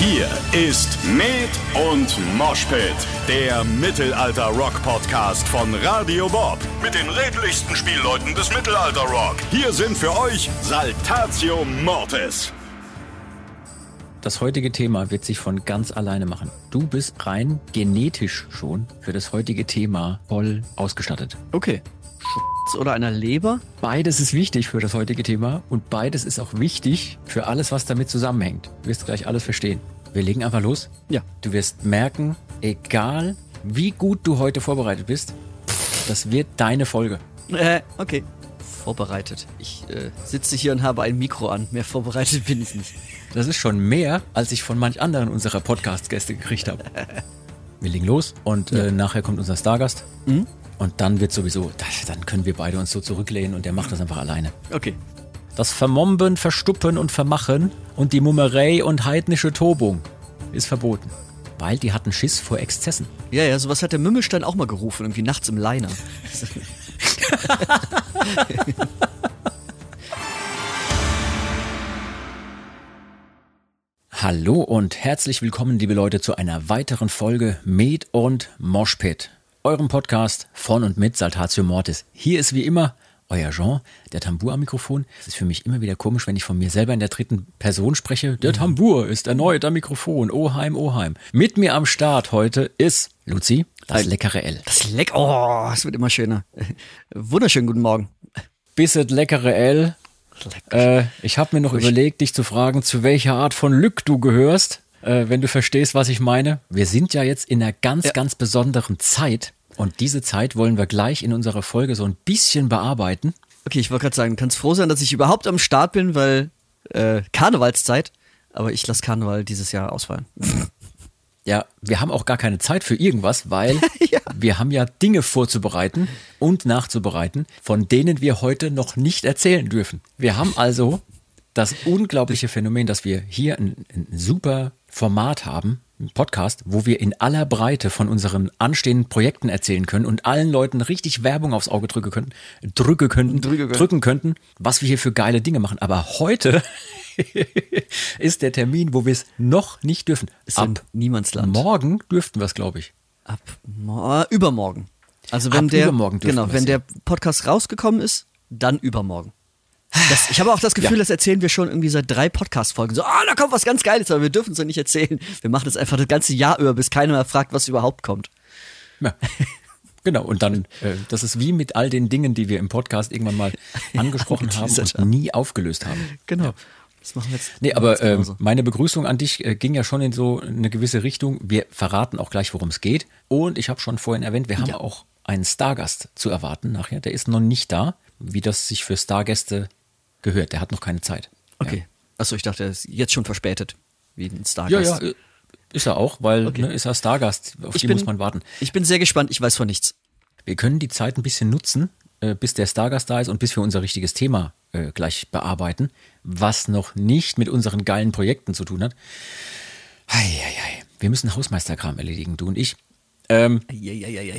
Hier ist Med und Moshpit, der Mittelalter-Rock-Podcast von Radio Bob. Mit den redlichsten Spielleuten des Mittelalter-Rock. Hier sind für euch Saltatio Mortis. Das heutige Thema wird sich von ganz alleine machen. Du bist rein genetisch schon für das heutige Thema voll ausgestattet. Okay. Oder einer Leber? Beides ist wichtig für das heutige Thema und beides ist auch wichtig für alles, was damit zusammenhängt. Du wirst gleich alles verstehen. Wir legen einfach los. Ja. Du wirst merken, egal wie gut du heute vorbereitet bist, das wird deine Folge. Äh, okay. Vorbereitet. Ich äh, sitze hier und habe ein Mikro an. Mehr vorbereitet bin ich nicht. Das ist schon mehr, als ich von manch anderen unserer Podcast-Gäste gekriegt habe. Wir legen los und äh, nachher kommt unser Stargast. Mhm. Und dann wird sowieso, das, dann können wir beide uns so zurücklehnen und der macht das einfach alleine. Okay. Das Vermomben, Verstuppen und Vermachen und die Mummerei und heidnische Tobung ist verboten. Weil die hatten Schiss vor Exzessen. Ja, ja, sowas hat der Mümmelstein auch mal gerufen, irgendwie nachts im Liner. Hallo und herzlich willkommen, liebe Leute, zu einer weiteren Folge Med und Moshpit, eurem Podcast von und mit Saltatio Mortis. Hier ist wie immer euer Jean, der Tambour am Mikrofon. Es ist für mich immer wieder komisch, wenn ich von mir selber in der dritten Person spreche. Der Tambour ist erneut am Mikrofon. Oheim, Oheim. Mit mir am Start heute ist Luzi, das leckere L. Das leck. Oh, es wird immer schöner. Wunderschönen guten Morgen. Bisset leckere L. Äh, ich habe mir noch überlegt, dich zu fragen, zu welcher Art von Lück du gehörst, äh, wenn du verstehst, was ich meine. Wir sind ja jetzt in einer ganz, Ja. ganz besonderen Zeit. Und diese Zeit wollen wir gleich in unserer Folge so ein bisschen bearbeiten. Okay, ich wollte gerade sagen, du kannst froh sein, dass ich überhaupt am Start bin, weil äh, Karnevalszeit. Aber ich lasse Karneval dieses Jahr ausfallen. Ja, wir haben auch gar keine Zeit für irgendwas, weil wir haben ja Dinge vorzubereiten und nachzubereiten, von denen wir heute noch nicht erzählen dürfen. Wir haben also das unglaubliche Phänomen, dass wir hier ein, ein super Format haben, ein Podcast, wo wir in aller Breite von unseren anstehenden Projekten erzählen können und allen Leuten richtig Werbung aufs Auge drücken könnten, drücke könnten, Drücke können. drücken könnten, was wir hier für geile Dinge machen. Aber heute ist der Termin, wo wir es noch nicht dürfen. Ist ein Niemandsland. Morgen dürften wir es, glaube ich. Ab äh, übermorgen. Also wenn Ab der übermorgen genau, wenn der Podcast rausgekommen ist, dann übermorgen. Das, ich habe auch das Gefühl, Ja. das erzählen wir schon irgendwie seit drei Podcast-Folgen. So, ah, da kommt was ganz Geiles, aber wir dürfen es ja nicht erzählen. Wir machen das einfach das ganze Jahr über, bis keiner mehr fragt, was überhaupt kommt. Ja. Genau, und dann, äh, das ist wie mit all den Dingen, die wir im Podcast irgendwann mal angesprochen haben Angeteasert und haben. nie aufgelöst haben. Genau. Das machen wir jetzt. Nee, aber äh, meine Begrüßung an dich äh, ging ja schon in so eine gewisse Richtung. Wir verraten auch gleich, worum es geht. Und ich habe schon vorhin erwähnt, wir haben Ja. auch einen Stargast zu erwarten nachher. Der ist noch nicht da, wie das sich für Stargäste gehört. Der hat noch keine Zeit. Okay. Achso, ich dachte, er ist jetzt schon verspätet. Wie ein Ja, Stargast. ja, äh, ist er auch, weil Okay. ne, ist er Stargast. Auf Ich die bin- muss man warten. Ich bin sehr gespannt, ich weiß von nichts. Wir können die Zeit ein bisschen nutzen, äh, bis der Stargast da ist und bis wir unser richtiges Thema äh, gleich bearbeiten, was noch nicht mit unseren geilen Projekten zu tun hat. Eieiei. Wir müssen Hausmeisterkram erledigen, du und ich. Ähm,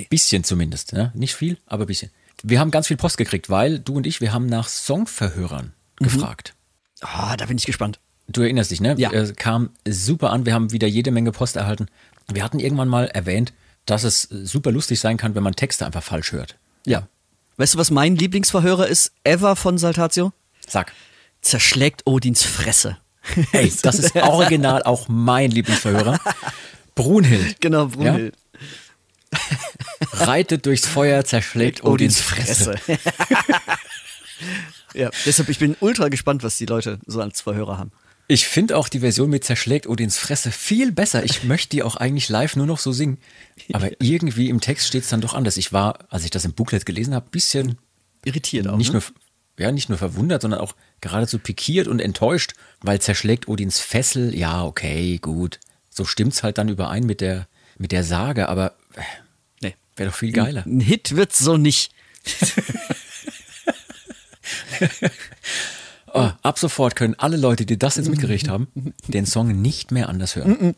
bisschen zumindest, ne? nicht viel, aber bisschen. Wir haben ganz viel Post gekriegt, weil du und ich, wir haben nach Songverhörern gefragt. Ah, da bin ich gespannt. Du erinnerst dich, ne? Ja. Es kam super an. Wir haben wieder jede Menge Post erhalten. Wir hatten irgendwann mal erwähnt, dass es super lustig sein kann, wenn man Texte einfach falsch hört. Ja. Weißt du, was mein Lieblingsverhörer ist, ever von Saltatio? Sag. Zerschlägt Odins Fresse. Ey, das ist original auch mein Lieblingsverhörer. Brunhild Genau, Brunhild. Reitet durchs Feuer, zerschlägt Odins Fresse. ja, deshalb, ich bin ultra gespannt, was die Leute so als Verhörer haben. Ich finde auch die Version mit zerschlägt Odins Fresse viel besser. Ich möchte die auch eigentlich live nur noch so singen. Aber irgendwie im Text steht es dann doch anders. Ich war, als ich das im Booklet gelesen habe, bisschen Irritiert auch. nicht ne? nur ja, nicht nur verwundert, sondern auch geradezu pikiert und enttäuscht, weil zerschlägt Odins Fessel, ja, okay, gut. So stimmt's halt dann überein mit der, mit der Sage, aber nee. Wäre doch viel geiler. Ein Hit wird's so nicht. Oh, ab sofort können alle Leute, die das jetzt mitgerichtet haben, den Song nicht mehr anders hören.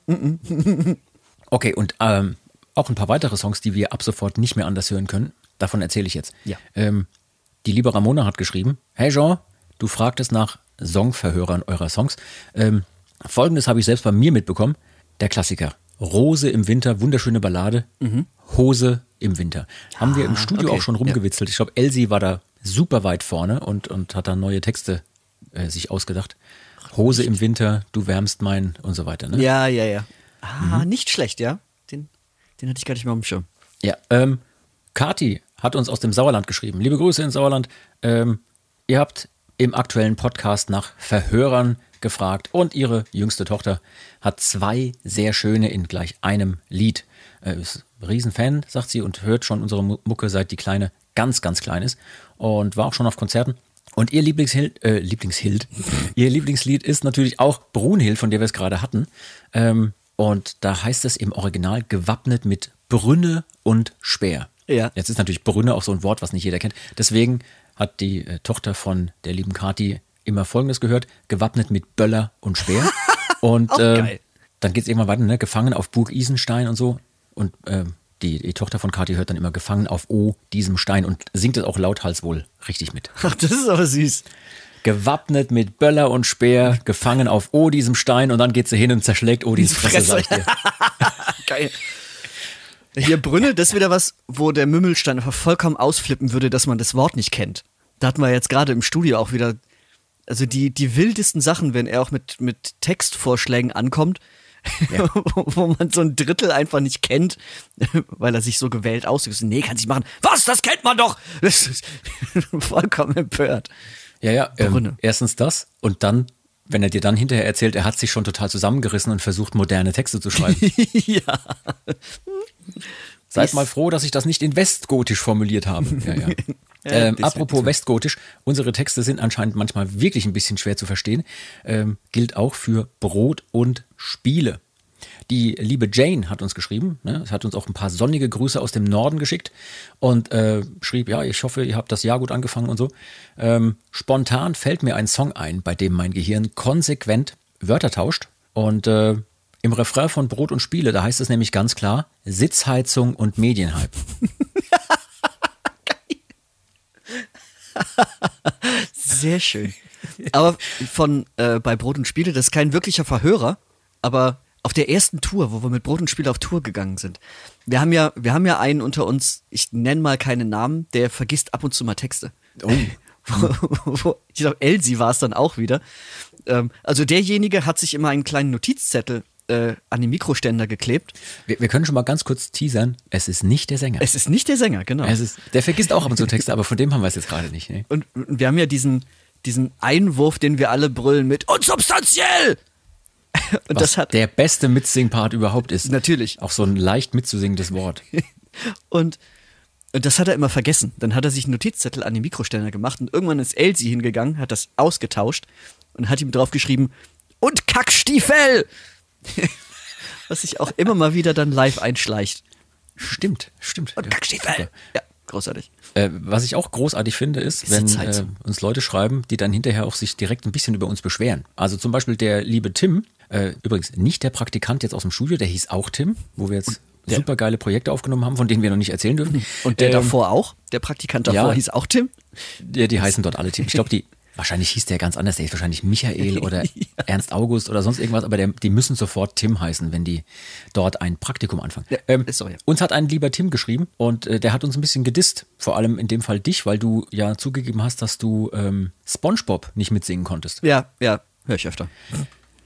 Okay, und ähm, auch ein paar weitere Songs, die wir ab sofort nicht mehr anders hören können. Davon erzähle ich jetzt. Ja. Ähm, die liebe Ramona hat geschrieben, hey Jean, du fragtest nach Songverhörern eurer Songs. Ähm, Folgendes habe ich selbst bei mir mitbekommen. Der Klassiker. Rose im Winter, wunderschöne Ballade. Hose im Winter. Haben wir im Studio Mhm. okay, auch schon rumgewitzelt. Ich glaube, Elsie war da super weit vorne und, und hat da neue Texte äh, sich ausgedacht. Hose im Winter, du wärmst mein und so weiter. Ne? Ja, ja, ja. Ah, Mhm. nicht schlecht, ja. Den, den hatte ich gar nicht mehr auf dem Schirm. Ja, ähm, Kati hat uns aus dem Sauerland geschrieben. Liebe Grüße ins Sauerland. Ähm, ihr habt im aktuellen Podcast nach Verhörern gefragt und ihre jüngste Tochter hat zwei sehr schöne in gleich einem Lied. Äh, ist Riesenfan, sagt sie, und hört schon unsere Mu- Mucke, seit die Kleine ganz, ganz klein ist und war auch schon auf Konzerten. Und ihr Lieblingshild, äh, Lieblingshild, ihr Lieblingslied ist natürlich auch Brunhild, von der wir es gerade hatten. Ähm, und da heißt es im Original gewappnet mit Brünne und Speer. Ja. Jetzt ist natürlich Brünne auch so ein Wort, was nicht jeder kennt. Deswegen hat die äh, Tochter von der lieben Kati immer Folgendes gehört: gewappnet mit Böller und Speer. und äh, dann geht es irgendwann weiter, ne? gefangen auf Burg Isenstein und so. Und ähm, die, die Tochter von Kati hört dann immer gefangen auf O, diesem Stein und singt es auch lauthals wohl richtig mit. Ach, das ist aber süß. Gewappnet mit Böller und Speer, gefangen auf O, diesem Stein und dann geht sie hin und zerschlägt Odins Fresse, Fresse. sag ich dir. Geil. Hier Brünne, das ist wieder was, wo der Mümmelstein einfach vollkommen ausflippen würde, dass man das Wort nicht kennt. Da hatten wir jetzt gerade im Studio auch wieder, also die, die wildesten Sachen, wenn er auch mit, mit Textvorschlägen ankommt, wo, wo man so ein Drittel einfach nicht kennt, weil er sich so gewählt ausdrückt. Nee, kann ich machen. Was? Das kennt man doch! Das ist vollkommen empört. Ja, ja. Ähm, erstens das und dann, wenn er dir dann hinterher erzählt, er hat sich schon total zusammengerissen und versucht, moderne Texte zu schreiben. ja. Seid mal froh, dass ich das nicht in Westgotisch formuliert habe. Ja, ja. Ähm, das- apropos das- Westgotisch, unsere Texte sind anscheinend manchmal wirklich ein bisschen schwer zu verstehen. Ähm, gilt auch für Brot und Spiele. Die liebe Jane hat uns geschrieben, ne? es hat uns auch ein paar sonnige Grüße aus dem Norden geschickt und äh, schrieb, ja, ich hoffe, ihr habt das Jahr gut angefangen und so. Ähm, spontan fällt mir ein Song ein, bei dem mein Gehirn konsequent Wörter tauscht und äh, im Refrain von Brot und Spiele, da heißt es nämlich ganz klar, Sitzheizung und Medienhype. Sehr schön. Aber von äh, bei Brot und Spiele, das ist kein wirklicher Verhörer, aber auf der ersten Tour, wo wir mit Brot und Spiele auf Tour gegangen sind, wir haben ja, wir haben ja einen unter uns, ich nenne mal keinen Namen, der vergisst ab und zu mal Texte. Oh. ich glaube, Elsie war es dann auch wieder. Ähm, also derjenige hat sich immer einen kleinen Notizzettel äh, an den Mikroständer geklebt. Wir, wir können schon mal ganz kurz teasern, es ist nicht der Sänger. Es ist nicht der Sänger, genau. Es ist, der vergisst auch ab und zu Texte, aber von dem haben wir es jetzt gerade nicht. Ne? Und wir haben ja diesen, diesen Einwurf, den wir alle brüllen mit unsubstanziell! Und Was das hat der beste Mitsing-Part überhaupt ist. Natürlich. Auch so ein leicht mitzusingendes Wort. und, und das hat er immer vergessen. Dann hat er sich einen Notizzettel an den Mikroständer gemacht und irgendwann ist Elsie hingegangen, hat das ausgetauscht und hat ihm drauf geschrieben und Kackstiefel! Was sich auch immer mal wieder dann live einschleicht. Stimmt, stimmt. Und Ja, super. Ja, großartig. Äh, was ich auch großartig finde, ist, wenn äh, uns Leute schreiben, die dann hinterher auch sich direkt ein bisschen über uns beschweren. Also zum Beispiel der liebe Tim, äh, übrigens nicht der Praktikant jetzt aus dem Studio, der hieß auch Tim, wo wir jetzt der- super geile Projekte aufgenommen haben, von denen wir noch nicht erzählen dürfen. Und der Ähm, davor auch, der Praktikant davor ja. hieß auch Tim. Die, die heißen dort alle Tim. Ich glaube, die, wahrscheinlich hieß der ganz anders. Der ist wahrscheinlich Michael oder Ernst August oder sonst irgendwas, aber der, die müssen sofort Tim heißen, wenn die dort ein Praktikum anfangen. Ja, ähm, so, ja. Uns hat ein lieber Tim geschrieben und äh, der hat uns ein bisschen gedisst. Vor allem in dem Fall dich, weil du ja zugegeben hast, dass du ähm, Spongebob nicht mitsingen konntest. Ja, ja, höre ich öfter.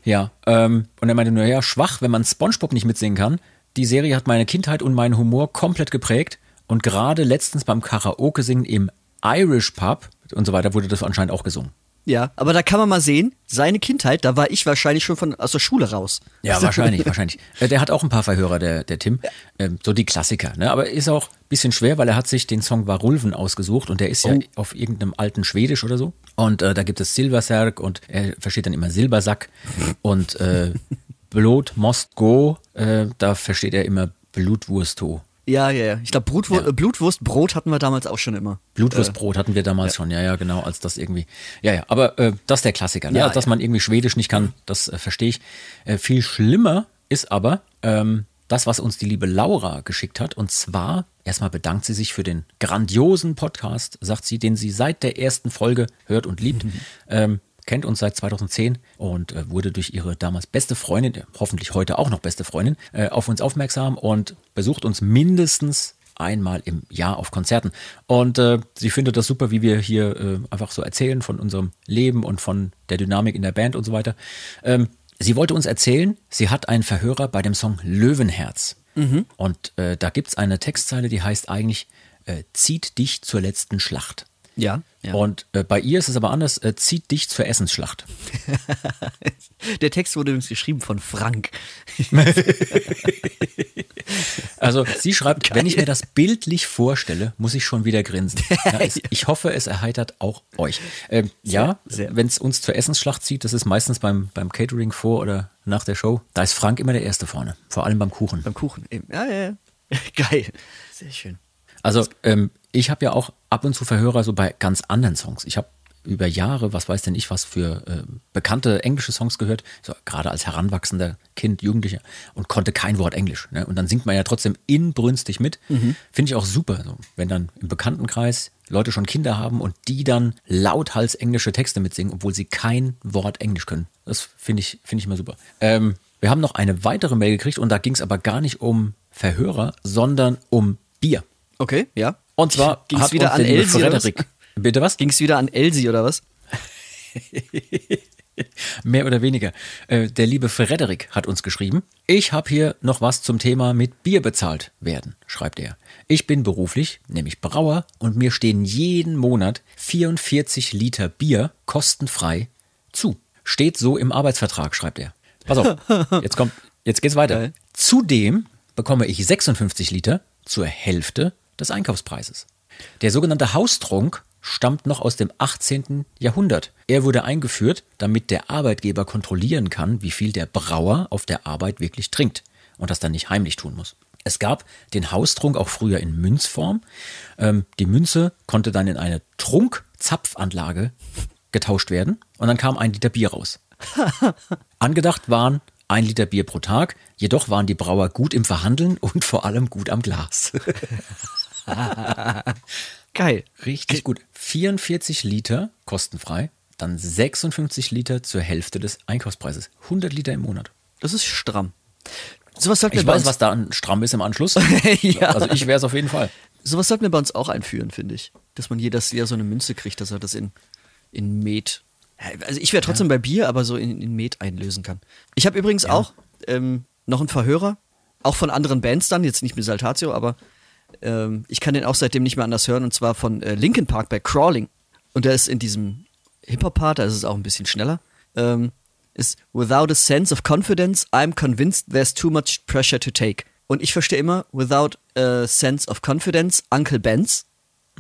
Ja, ähm, und er meinte nur, ja, schwach, wenn man Spongebob nicht mitsingen kann. Die Serie hat meine Kindheit und meinen Humor komplett geprägt. Und gerade letztens beim Karaoke-Singen im Irish Pub und so weiter wurde das anscheinend auch gesungen. Ja, aber da kann man mal sehen, seine Kindheit, da war ich wahrscheinlich schon von aus der Schule raus. Ja, wahrscheinlich, wahrscheinlich. Äh, Der hat auch ein paar Verhörer, der, der Tim. Ähm, so die Klassiker, ne? Aber ist auch ein bisschen schwer, weil er hat sich den Song Varulven ausgesucht und der ist ja Oh. auf irgendeinem alten Schwedisch oder so. Und äh, da gibt es Silversärk und er versteht dann immer Silbersack. Und äh, Blot Most Go, äh, da versteht er immer Blutwursto. Ja, ja, ja. Ich glaube, Ja. äh, Blutwurstbrot hatten wir damals auch schon immer. Blutwurstbrot hatten wir damals schon, ja, ja, genau, als das irgendwie. Ja, ja, aber äh, das ist der Klassiker, ne? Ja, dass ja. man irgendwie Schwedisch nicht kann, das äh, verstehe ich. Äh, viel schlimmer ist aber ähm, das, was uns die liebe Laura geschickt hat. Und zwar, erstmal bedankt sie sich für den grandiosen Podcast, sagt sie, den sie seit der ersten Folge hört und liebt. Ähm, kennt uns seit 2010 und äh, wurde durch ihre damals beste Freundin, hoffentlich heute auch noch beste Freundin, äh, auf uns aufmerksam und besucht uns mindestens einmal im Jahr auf Konzerten. Und äh, sie findet das super, wie wir hier äh, einfach so erzählen von unserem Leben und von der Dynamik in der Band und so weiter. Ähm, sie wollte uns erzählen, sie hat einen Verhörer bei dem Song Löwenherz. Mhm. Und äh, da gibt es eine Textzeile, die heißt eigentlich, äh, zieht dich zur letzten Schlacht. Ja. Ja. Und äh, bei ihr ist es aber anders, äh, zieht dich zur Essensschlacht. Der Text wurde übrigens geschrieben von Frank. also sie schreibt, Geil. wenn ich mir das bildlich vorstelle, muss ich schon wieder grinsen. Ja, es, ich hoffe, es erheitert auch euch. Ähm, sehr, ja, wenn es uns zur Essensschlacht zieht, das ist meistens beim, beim Catering vor oder nach der Show, da ist Frank immer der Erste vorne. Vor allem beim Kuchen. Beim Kuchen eben. Ja, ja, ja. Geil. Sehr schön. Also ähm, ich habe ja auch ab und zu Verhörer so bei ganz anderen Songs. Ich habe über Jahre, was weiß denn ich, was für äh, bekannte englische Songs gehört, so, gerade als heranwachsender Kind, Jugendlicher und konnte kein Wort Englisch. Ne? Und dann singt man ja trotzdem inbrünstig mit. Mhm. Finde ich auch super, so, wenn dann im Bekanntenkreis Leute schon Kinder haben und die dann lauthals englische Texte mitsingen, obwohl sie kein Wort Englisch können. Das finde ich, finde ich immer super. Ähm, wir haben noch eine weitere Mail gekriegt und da ging es aber gar nicht um Verhörer, sondern um Bier. Okay, ja. Und zwar ging es wieder an Elsie Frederik. Bitte was? Ging es wieder an Elsie oder was? Mehr oder weniger. Äh, der liebe Frederik hat uns geschrieben. Ich habe hier noch was zum Thema mit Bier bezahlt werden, schreibt er. Ich bin beruflich, nämlich Brauer, und mir stehen jeden Monat 44 Liter Bier kostenfrei zu. Steht so im Arbeitsvertrag, schreibt er. Pass auf, jetzt kommt, jetzt geht's weiter. Zudem bekomme ich 56 Liter zur Hälfte des Einkaufspreises. Der sogenannte Haustrunk stammt noch aus dem 18. Jahrhundert. Er wurde eingeführt, damit der Arbeitgeber kontrollieren kann, wie viel der Brauer auf der Arbeit wirklich trinkt und das dann nicht heimlich tun muss. Es gab den Haustrunk auch früher in Münzform. Ähm, die Münze konnte dann in eine Trunkzapfanlage getauscht werden und dann kam ein Liter Bier raus. Angedacht waren ein Liter Bier pro Tag, jedoch waren die Brauer gut im Verhandeln und vor allem gut am Glas. Geil. Richtig gut. 44 Liter kostenfrei, dann 56 Liter zur Hälfte des Einkaufspreises. 100 Liter im Monat. Das ist stramm. Sowas sollten ich weiß, was da stramm ist im Anschluss. ja. Also ich wäre es auf jeden Fall. Sowas sollten wir bei uns auch einführen, finde ich. Dass man jedes Jahr so eine Münze kriegt, dass er das in, in Met. Also ich wäre trotzdem ja. bei Bier, aber so in, in Met einlösen kann. Ich habe übrigens ja. auch ähm, noch einen Verhörer, auch von anderen Bands dann, jetzt nicht mit Saltatio, aber ähm, ich kann den auch seitdem nicht mehr anders hören, und zwar von äh, Linkin Park bei Crawling. Und der ist in diesem Hip-Hop-Part, da ist es auch ein bisschen schneller. Ähm, ist Without a sense of confidence, I'm convinced there's too much pressure to take. Und ich verstehe immer, without a sense of confidence, Uncle Ben's.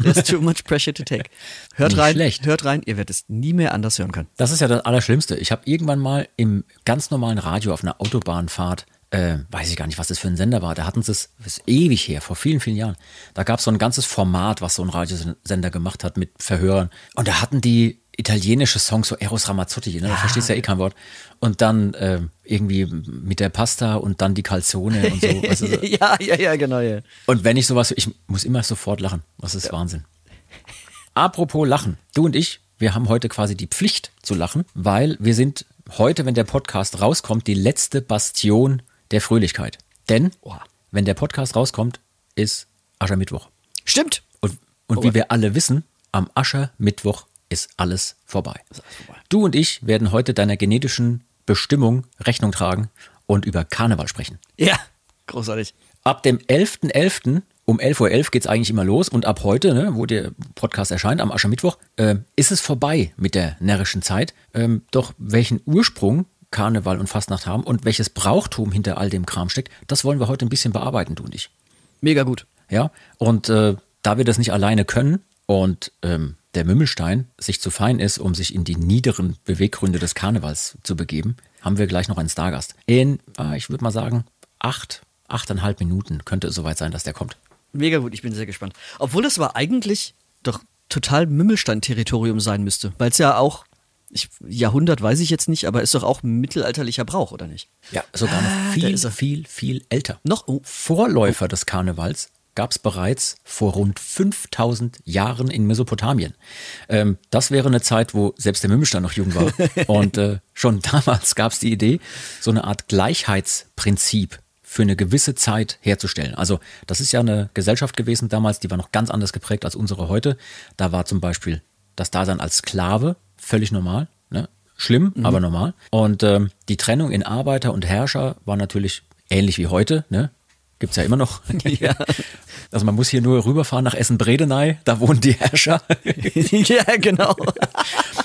There's too much pressure to take. Hört Nicht rein, schlecht. hört rein, ihr werdet es nie mehr anders hören können. Das ist ja das Allerschlimmste. Ich habe irgendwann mal im ganz normalen Radio auf einer Autobahnfahrt äh, weiß ich gar nicht, was das für ein Sender war. Da hatten sie es, das ist ewig her, vor vielen, vielen Jahren. Da gab es so ein ganzes Format, was so ein Radiosender gemacht hat mit Verhörern. Und da hatten die italienische Songs, so Eros Ramazzotti, ne? da ja. verstehst du ja eh kein Wort. Und dann äh, irgendwie mit der Pasta und dann die Calzone und so. Weißt du, ja, ja, ja, genau, ja. Und wenn ich sowas, ich muss immer sofort lachen. Das ist ja. Wahnsinn. Apropos Lachen. Du und ich, wir haben heute quasi die Pflicht zu lachen, weil wir sind heute, wenn der Podcast rauskommt, die letzte Bastion der Fröhlichkeit. Denn, wenn der Podcast rauskommt, ist Aschermittwoch. Stimmt. Und, und wie wir alle wissen, am Aschermittwoch ist alles vorbei. Ist alles vorbei. Du und ich werden heute deiner genetischen Bestimmung Rechnung tragen und über Karneval sprechen. Ja, großartig. Ab dem 11.11. .11. um 11.11 Uhr geht es eigentlich immer los und ab heute, ne, wo der Podcast erscheint, am Aschermittwoch, äh, ist es vorbei mit der närrischen Zeit. Ähm, doch welchen Ursprung Karneval und Fastnacht haben und welches Brauchtum hinter all dem Kram steckt, das wollen wir heute ein bisschen bearbeiten, du und ich. Mega gut. Ja, und äh, da wir das nicht alleine können und ähm, der Mümmelstein sich zu fein ist, um sich in die niederen Beweggründe des Karnevals zu begeben, haben wir gleich noch einen Stargast. In, äh, ich würde mal sagen, acht, achteinhalb Minuten könnte es soweit sein, dass der kommt. Mega gut, ich bin sehr gespannt. Obwohl das aber eigentlich doch total Mümmelstein-Territorium sein müsste, weil es ja auch ich, Jahrhundert weiß ich jetzt nicht, aber ist doch auch mittelalterlicher Brauch, oder nicht? Ja, sogar noch ah, viel, viel, viel älter. Noch? Oh. Vorläufer des Karnevals gab es bereits vor rund 5000 Jahren in Mesopotamien. Ähm, das wäre eine Zeit, wo selbst der Mümmelstein noch jung war. Und äh, schon damals gab es die Idee, so eine Art Gleichheitsprinzip für eine gewisse Zeit herzustellen. Also das ist ja eine Gesellschaft gewesen damals, die war noch ganz anders geprägt als unsere heute. Da war zum Beispiel das Dasein als Sklave völlig normal. Ne? Schlimm, mhm. aber normal. Und ähm, die Trennung in Arbeiter und Herrscher war natürlich ähnlich wie heute. Ne? Gibt es ja immer noch. ja. Also man muss hier nur rüberfahren nach Essen-Bredeney, da wohnen die Herrscher. ja, genau.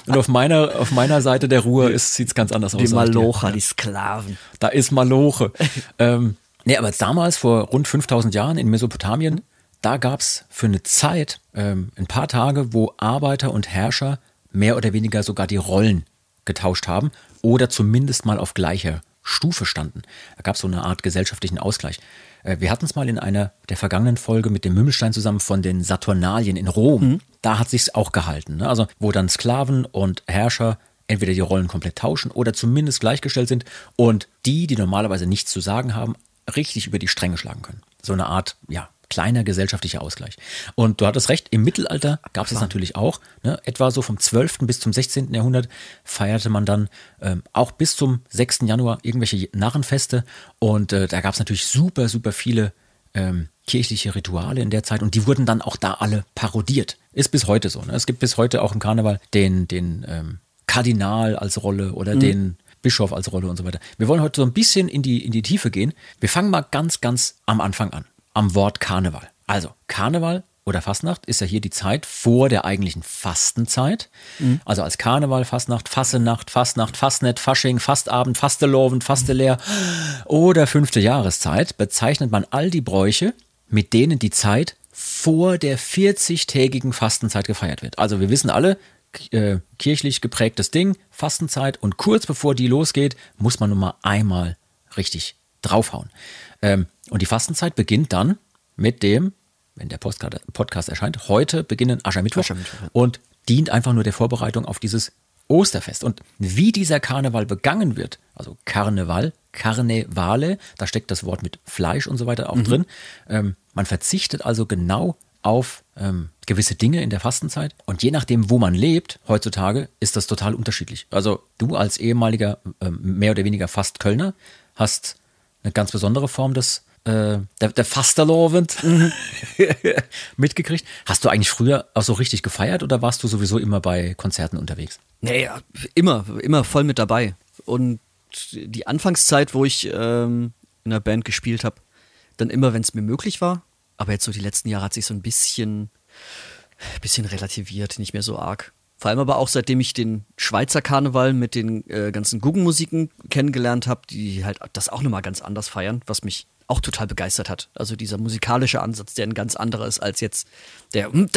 Und auf meiner, auf meiner Seite der Ruhr sieht es ganz anders die aus. Die Malocher, die, die Sklaven. Da ist Maloche. ähm, nee, aber damals, vor rund 5000 Jahren in Mesopotamien, da gab es für eine Zeit ähm, ein paar Tage, wo Arbeiter und Herrscher mehr oder weniger sogar die Rollen getauscht haben oder zumindest mal auf gleicher Stufe standen. Da gab es so eine Art gesellschaftlichen Ausgleich. Äh, wir hatten es mal in einer der vergangenen Folge mit dem Mümmelstein zusammen von den Saturnalien in Rom. Mhm. Da hat sich's auch gehalten. Ne? Also wo dann Sklaven und Herrscher entweder die Rollen komplett tauschen oder zumindest gleichgestellt sind und die, die normalerweise nichts zu sagen haben, richtig über die Stränge schlagen können. So eine Art, ja, kleiner gesellschaftlicher Ausgleich. Und du hattest recht, im Mittelalter gab es das natürlich auch. Ne? Etwa so vom 12. bis zum 16. Jahrhundert feierte man dann ähm, auch bis zum 6. Januar irgendwelche Narrenfeste. Und äh, da gab es natürlich super, super viele ähm, kirchliche Rituale in der Zeit und die wurden dann auch da alle parodiert. Ist bis heute so. Ne? Es gibt bis heute auch im Karneval den, den ähm, Kardinal als Rolle oder mhm. den Bischof als Rolle und so weiter. Wir wollen heute so ein bisschen in die, in die Tiefe gehen. Wir fangen mal ganz, ganz am Anfang an am Wort Karneval. Also Karneval oder Fastnacht ist ja hier die Zeit vor der eigentlichen Fastenzeit. Mhm. Also als Karneval, Fastnacht, Fassenacht, Fastnacht, Fastnet, Fasching, Fastabend, Fasteloven, Fastelehr oder fünfte Jahreszeit bezeichnet man all die Bräuche, mit denen die Zeit vor der 40-tägigen Fastenzeit gefeiert wird. Also wir wissen alle, äh, kirchlich geprägtes Ding, Fastenzeit und kurz bevor die losgeht, muss man nun mal einmal richtig draufhauen. Ähm, und die Fastenzeit beginnt dann mit dem, wenn der Podcast erscheint, heute beginnen Aschermittwoch, Aschermittwoch und dient einfach nur der Vorbereitung auf dieses Osterfest. Und wie dieser Karneval begangen wird, also Karneval, Karnevale, da steckt das Wort mit Fleisch und so weiter auch mhm. drin. Ähm, man verzichtet also genau auf ähm, gewisse Dinge in der Fastenzeit. Und je nachdem, wo man lebt, heutzutage, ist das total unterschiedlich. Also du als ehemaliger, ähm, mehr oder weniger fast Kölner, hast eine ganz besondere Form des äh, der, der Fasterlovend mitgekriegt. Hast du eigentlich früher auch so richtig gefeiert oder warst du sowieso immer bei Konzerten unterwegs? Naja, immer, immer voll mit dabei. Und die Anfangszeit, wo ich ähm, in der Band gespielt habe, dann immer, wenn es mir möglich war. Aber jetzt so die letzten Jahre hat sich so ein bisschen, bisschen relativiert, nicht mehr so arg. Vor allem aber auch seitdem ich den Schweizer Karneval mit den äh, ganzen Guggenmusiken kennengelernt habe, die halt das auch nochmal ganz anders feiern, was mich auch total begeistert hat. Also dieser musikalische Ansatz, der ein ganz anderer ist als jetzt der in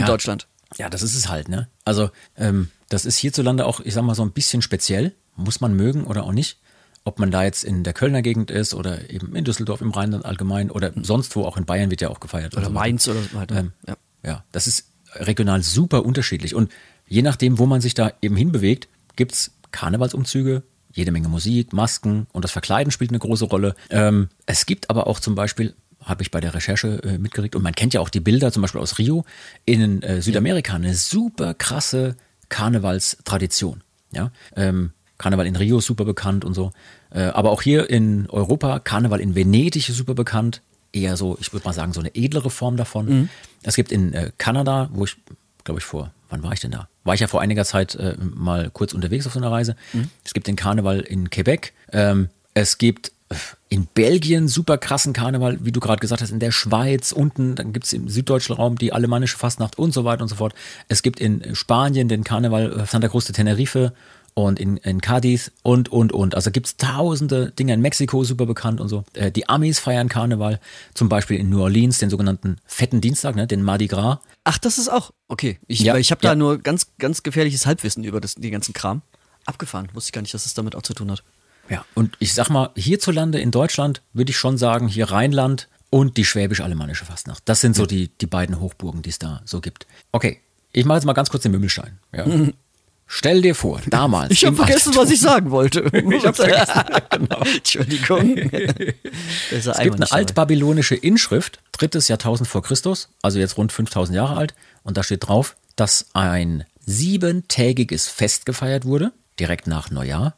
ja, Deutschland. Ja, das ist es halt, ne? Also, ähm, das ist hierzulande auch, ich sag mal, so ein bisschen speziell. Muss man mögen oder auch nicht. Ob man da jetzt in der Kölner Gegend ist oder eben in Düsseldorf im Rheinland allgemein oder sonst wo, auch in Bayern wird ja auch gefeiert. Oder, oder Mainz oder so weiter. Ähm, ja. ja, das ist regional super unterschiedlich. Und je nachdem, wo man sich da eben hinbewegt, gibt es Karnevalsumzüge, jede Menge Musik, Masken und das Verkleiden spielt eine große Rolle. Ähm, es gibt aber auch zum Beispiel, habe ich bei der Recherche äh, mitgekriegt, und man kennt ja auch die Bilder zum Beispiel aus Rio, in äh, Südamerika eine super krasse Karnevalstradition. Ja? Ähm, Karneval in Rio super bekannt und so. Äh, aber auch hier in Europa, Karneval in Venedig ist super bekannt. Eher so, ich würde mal sagen, so eine edlere Form davon. Mhm. Es gibt in äh, Kanada, wo ich, glaube ich, vor, wann war ich denn da? War ich ja vor einiger Zeit äh, mal kurz unterwegs auf so einer Reise. Mhm. Es gibt den Karneval in Quebec. Ähm, es gibt äh, in Belgien super krassen Karneval, wie du gerade gesagt hast, in der Schweiz, unten, dann gibt es im süddeutschen Raum die alemannische Fastnacht und so weiter und so fort. Es gibt in Spanien den Karneval äh, Santa Cruz de Tenerife und in, in Cadiz und, und, und. Also gibt es tausende Dinge. In Mexiko super bekannt und so. Äh, die Amis feiern Karneval, zum Beispiel in New Orleans, den sogenannten Fetten Dienstag, ne, den Mardi Gras. Ach, das ist auch, okay. Ich, ja, ich habe ja. da nur ganz, ganz gefährliches Halbwissen über das, den ganzen Kram. Abgefahren, wusste ich gar nicht, dass es damit auch zu tun hat. Ja, und ich sag mal, hierzulande in Deutschland würde ich schon sagen, hier Rheinland und die schwäbisch-alemannische Fastnacht. Das sind so die, die beiden Hochburgen, die es da so gibt. Okay, ich mache jetzt mal ganz kurz den Mümmelstein. Ja. Stell dir vor, damals. Ich habe vergessen, Altertum, was ich sagen wollte. Ich hab's vergessen. genau. Entschuldigung. Es gibt eine altbabylonische Inschrift, drittes Jahrtausend vor Christus, also jetzt rund 5000 Jahre alt, und da steht drauf, dass ein siebentägiges Fest gefeiert wurde, direkt nach Neujahr,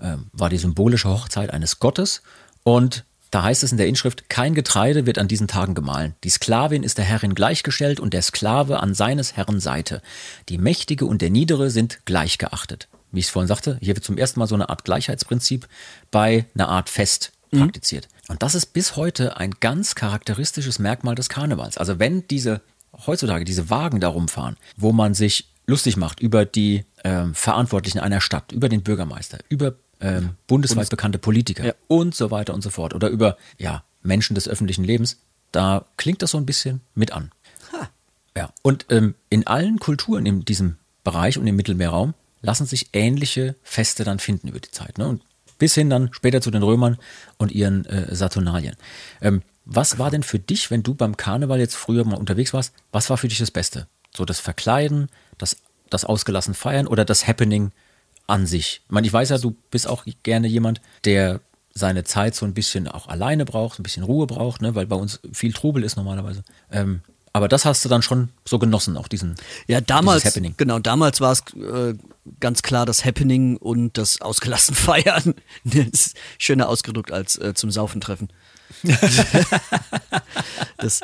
äh, war die symbolische Hochzeit eines Gottes und da heißt es in der Inschrift, kein Getreide wird an diesen Tagen gemahlen. Die Sklavin ist der Herrin gleichgestellt und der Sklave an seines Herrn Seite. Die Mächtige und der Niedere sind gleichgeachtet. Wie ich es vorhin sagte, hier wird zum ersten Mal so eine Art Gleichheitsprinzip bei einer Art Fest mhm. praktiziert. Und das ist bis heute ein ganz charakteristisches Merkmal des Karnevals. Also wenn diese, heutzutage diese Wagen da rumfahren, wo man sich lustig macht über die äh, Verantwortlichen einer Stadt, über den Bürgermeister, über ähm, bundesweit Bundes bekannte Politiker ja. und so weiter und so fort oder über ja, Menschen des öffentlichen Lebens, da klingt das so ein bisschen mit an. Ha. Ja, und ähm, in allen Kulturen in diesem Bereich und im Mittelmeerraum lassen sich ähnliche Feste dann finden über die Zeit. Ne? Und bis hin dann später zu den Römern und ihren äh, Saturnalien. Ähm, was war denn für dich, wenn du beim Karneval jetzt früher mal unterwegs warst, was war für dich das Beste? So das Verkleiden, das, das ausgelassen Feiern oder das Happening an sich. Ich meine, ich weiß ja, du bist auch gerne jemand, der seine Zeit so ein bisschen auch alleine braucht, ein bisschen Ruhe braucht, ne, weil bei uns viel Trubel ist normalerweise. Ähm, aber das hast du dann schon so genossen, auch diesen Ja, damals, Happening. genau, damals war es äh, ganz klar das Happening und das ausgelassen Feiern. Das schöner ausgedrückt als äh, zum Saufen treffen. das,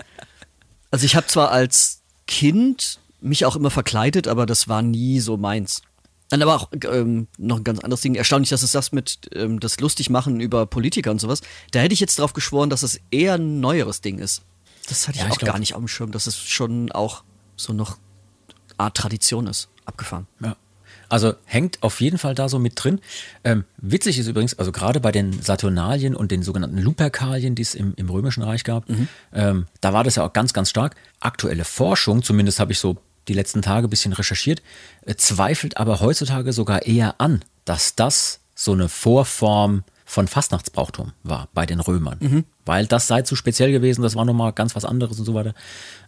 also ich habe zwar als Kind mich auch immer verkleidet, aber das war nie so meins. Dann aber auch ähm, noch ein ganz anderes Ding. Erstaunlich, dass es das mit ähm, das Lustigmachen über Politiker und sowas. Da hätte ich jetzt drauf geschworen, dass es eher ein neueres Ding ist. Das hatte ich ja, auch ich gar nicht auf dem Schirm, dass es schon auch so noch Art Tradition ist. Abgefahren. Ja. Also hängt auf jeden Fall da so mit drin. Ähm, witzig ist übrigens, also gerade bei den Saturnalien und den sogenannten Luperkalien, die es im, im Römischen Reich gab, mhm. ähm, da war das ja auch ganz, ganz stark. Aktuelle Forschung, zumindest habe ich so die letzten Tage ein bisschen recherchiert, äh, zweifelt aber heutzutage sogar eher an, dass das so eine Vorform von Fastnachtsbrauchtum war bei den Römern. Mhm. Weil das sei zu speziell gewesen, das war nochmal ganz was anderes und so weiter.